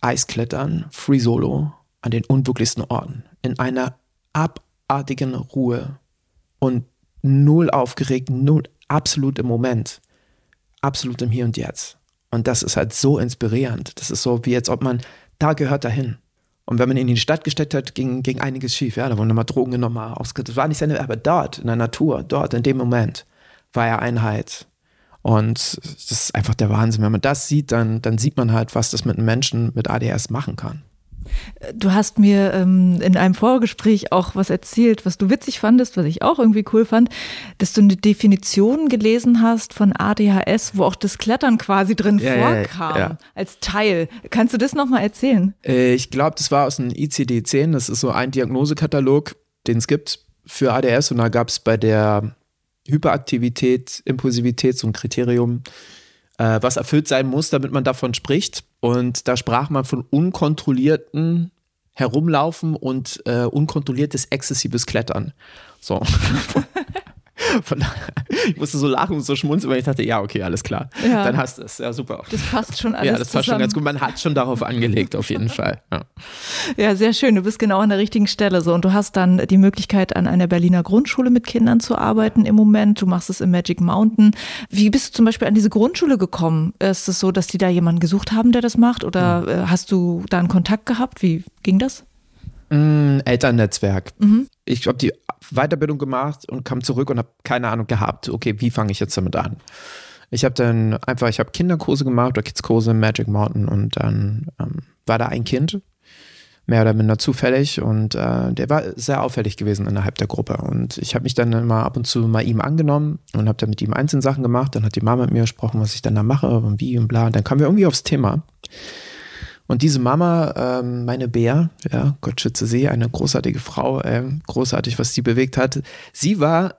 S1: Eisklettern, Free Solo, an den unwirklichsten Orten, in einer abartigen Ruhe und null aufgeregt, null, absolut im Moment, absolut im Hier und Jetzt. Und das ist halt so inspirierend. Das ist so, wie als ob man, da gehört dahin. Und wenn man ihn in die Stadt gesteckt hat, ging, ging einiges schief. Ja, da wurden nochmal Drogen genommen. Das war nicht seine, aber dort, in der Natur, dort, in dem Moment, war er Einheit. Und das ist einfach der Wahnsinn. Wenn man das sieht, dann, dann sieht man halt, was das mit einem Menschen mit ADS machen kann.
S2: Du hast mir ähm, in einem Vorgespräch auch was erzählt, was du witzig fandest, was ich auch irgendwie cool fand, dass du eine Definition gelesen hast von ADHS, wo auch das Klettern quasi drin ja, vorkam, ja, ja. als Teil. Kannst du das nochmal erzählen?
S1: Äh, ich glaube, das war aus dem ICD-10, das ist so ein Diagnosekatalog, den es gibt für ADS und da gab es bei der Hyperaktivität, Impulsivität so ein Kriterium, äh, was erfüllt sein muss, damit man davon spricht. Und da sprach man von unkontrollierten herumlaufen und äh, unkontrolliertes, exzessives Klettern. So. Von daher, ich musste so lachen und so schmunzeln, weil ich dachte, ja, okay, alles klar. Ja. Dann hast du es. Ja, super.
S2: Das passt schon alles.
S1: Ja, das passt
S2: zusammen.
S1: schon ganz gut. Man hat schon darauf angelegt, auf jeden Fall. Ja.
S2: ja, sehr schön. Du bist genau an der richtigen Stelle so. Und du hast dann die Möglichkeit, an einer Berliner Grundschule mit Kindern zu arbeiten im Moment. Du machst es im Magic Mountain. Wie bist du zum Beispiel an diese Grundschule gekommen? Ist es so, dass die da jemanden gesucht haben, der das macht? Oder mhm. hast du da einen Kontakt gehabt? Wie ging das?
S1: Mm, Elternnetzwerk. Mhm. Ich habe die Weiterbildung gemacht und kam zurück und habe keine Ahnung gehabt, okay, wie fange ich jetzt damit an? Ich habe dann einfach, ich habe Kinderkurse gemacht oder Kidskurse im Magic Mountain und dann ähm, war da ein Kind, mehr oder minder zufällig und äh, der war sehr auffällig gewesen innerhalb der Gruppe und ich habe mich dann immer ab und zu mal ihm angenommen und habe dann mit ihm einzelne Sachen gemacht, dann hat die Mama mit mir gesprochen, was ich dann da mache und wie und bla und dann kamen wir irgendwie aufs Thema und diese Mama, ähm, meine Bär, ja, Gott schütze sie, eine großartige Frau, äh, großartig, was sie bewegt hat. Sie war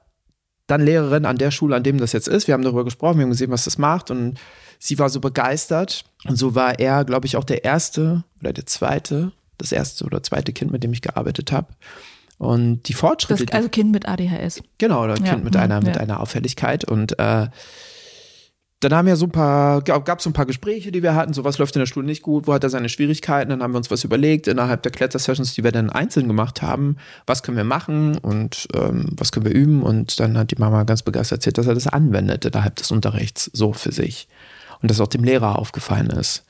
S1: dann Lehrerin an der Schule, an dem das jetzt ist. Wir haben darüber gesprochen, wir haben gesehen, was das macht und sie war so begeistert. Und so war er, glaube ich, auch der erste oder der zweite, das erste oder zweite Kind, mit dem ich gearbeitet habe. Und die Fortschritte.
S2: Das, also Kind mit ADHS.
S1: Genau, oder Kind ja, mit einer, ja. mit einer Auffälligkeit. Und äh, dann haben wir so ein paar, gab es so ein paar Gespräche, die wir hatten, so was läuft in der Schule nicht gut, wo hat er seine Schwierigkeiten, dann haben wir uns was überlegt. Innerhalb der Klettersessions, die wir dann einzeln gemacht haben, was können wir machen und ähm, was können wir üben? Und dann hat die Mama ganz begeistert erzählt, dass er das anwendet innerhalb des Unterrichts so für sich. Und das auch dem Lehrer aufgefallen ist.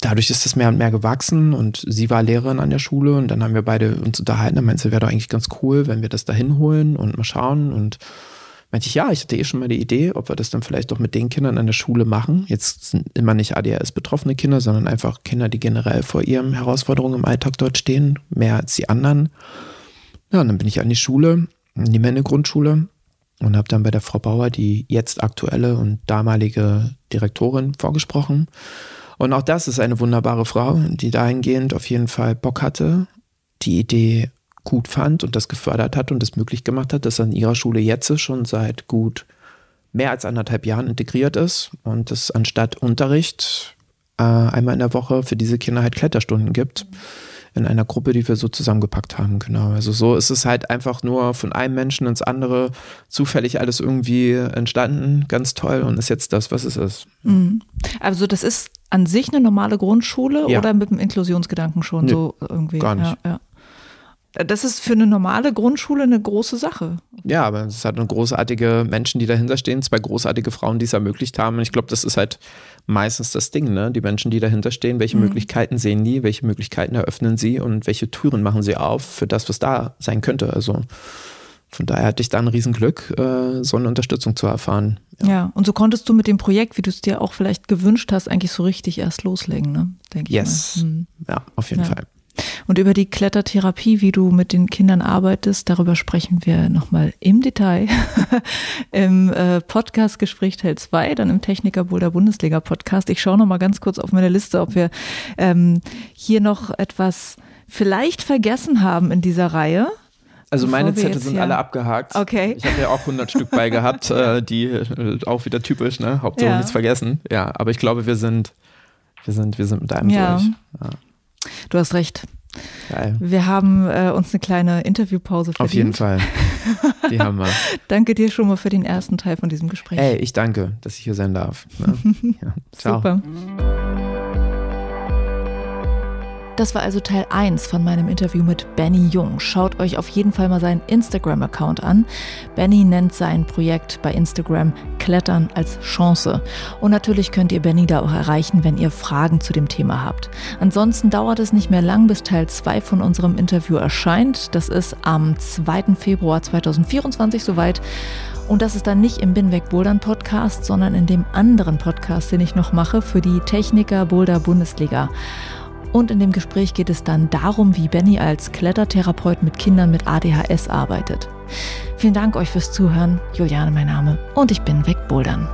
S1: Dadurch ist das mehr und mehr gewachsen und sie war Lehrerin an der Schule und dann haben wir beide uns unterhalten, dann meinte sie, wäre doch eigentlich ganz cool, wenn wir das da hinholen und mal schauen. Und meinte ich, ja, ich hatte eh schon mal die Idee, ob wir das dann vielleicht doch mit den Kindern an der Schule machen. Jetzt sind immer nicht ADHS-betroffene Kinder, sondern einfach Kinder, die generell vor ihren Herausforderungen im Alltag dort stehen, mehr als die anderen. Ja, und dann bin ich an die Schule, in die Männer-Grundschule und habe dann bei der Frau Bauer, die jetzt aktuelle und damalige Direktorin, vorgesprochen. Und auch das ist eine wunderbare Frau, die dahingehend auf jeden Fall Bock hatte, die Idee gut fand und das gefördert hat und das möglich gemacht hat, dass an ihrer Schule jetzt schon seit gut mehr als anderthalb Jahren integriert ist und es anstatt Unterricht äh, einmal in der Woche für diese Kinder halt Kletterstunden gibt. In einer Gruppe, die wir so zusammengepackt haben, genau. Also so ist es halt einfach nur von einem Menschen ins andere zufällig alles irgendwie entstanden, ganz toll und ist jetzt das, was es ist.
S2: Mhm. Also das ist an sich eine normale Grundschule ja. oder mit dem Inklusionsgedanken schon nee, so irgendwie?
S1: Gar nicht.
S2: Ja, ja. Das ist für eine normale Grundschule eine große Sache.
S1: Ja, aber es hat eine großartige Menschen, die dahinter stehen, zwei großartige Frauen, die es ermöglicht haben. Und ich glaube, das ist halt meistens das Ding, ne? Die Menschen, die dahinter stehen, welche mhm. Möglichkeiten sehen die, welche Möglichkeiten eröffnen sie und welche Türen machen sie auf für das, was da sein könnte. Also von daher hatte ich da ein Riesenglück, äh, so eine Unterstützung zu erfahren.
S2: Ja. ja. und so konntest du mit dem Projekt, wie du es dir auch vielleicht gewünscht hast, eigentlich so richtig erst loslegen, ne?
S1: Denke yes. ich. Yes. Mhm. Ja, auf jeden ja. Fall.
S2: Und über die Klettertherapie, wie du mit den Kindern arbeitest, darüber sprechen wir nochmal im Detail im äh, Podcast Gespräch Teil 2, dann im Techniker Boulder Bundesliga Podcast. Ich schaue nochmal ganz kurz auf meine Liste, ob wir ähm, hier noch etwas vielleicht vergessen haben in dieser Reihe.
S1: Also meine Zettel sind alle abgehakt.
S2: Okay.
S1: Ich habe ja auch 100 Stück bei gehabt, äh, die äh, auch wieder typisch, ne? Hauptsache ja. nichts vergessen. Ja, aber ich glaube, wir sind, wir sind, wir sind mit einem ja. durch. Ja.
S2: Du hast recht. Geil. Wir haben äh, uns eine kleine Interviewpause verdient.
S1: Auf jeden Fall. Die haben wir.
S2: danke dir schon mal für den ersten Teil von diesem Gespräch.
S1: Ey, ich danke, dass ich hier sein darf. Ne?
S2: Ja. Ciao. Super. Das war also Teil 1 von meinem Interview mit Benny Jung. Schaut euch auf jeden Fall mal seinen Instagram-Account an. Benny nennt sein Projekt bei Instagram Klettern als Chance. Und natürlich könnt ihr Benny da auch erreichen, wenn ihr Fragen zu dem Thema habt. Ansonsten dauert es nicht mehr lang, bis Teil 2 von unserem Interview erscheint. Das ist am 2. Februar 2024 soweit. Und das ist dann nicht im Binweg Bouldern Podcast, sondern in dem anderen Podcast, den ich noch mache für die Techniker Boulder Bundesliga. Und in dem Gespräch geht es dann darum, wie Benny als Klettertherapeut mit Kindern mit ADHS arbeitet. Vielen Dank euch fürs Zuhören. Juliane mein Name und ich bin wegbouldern.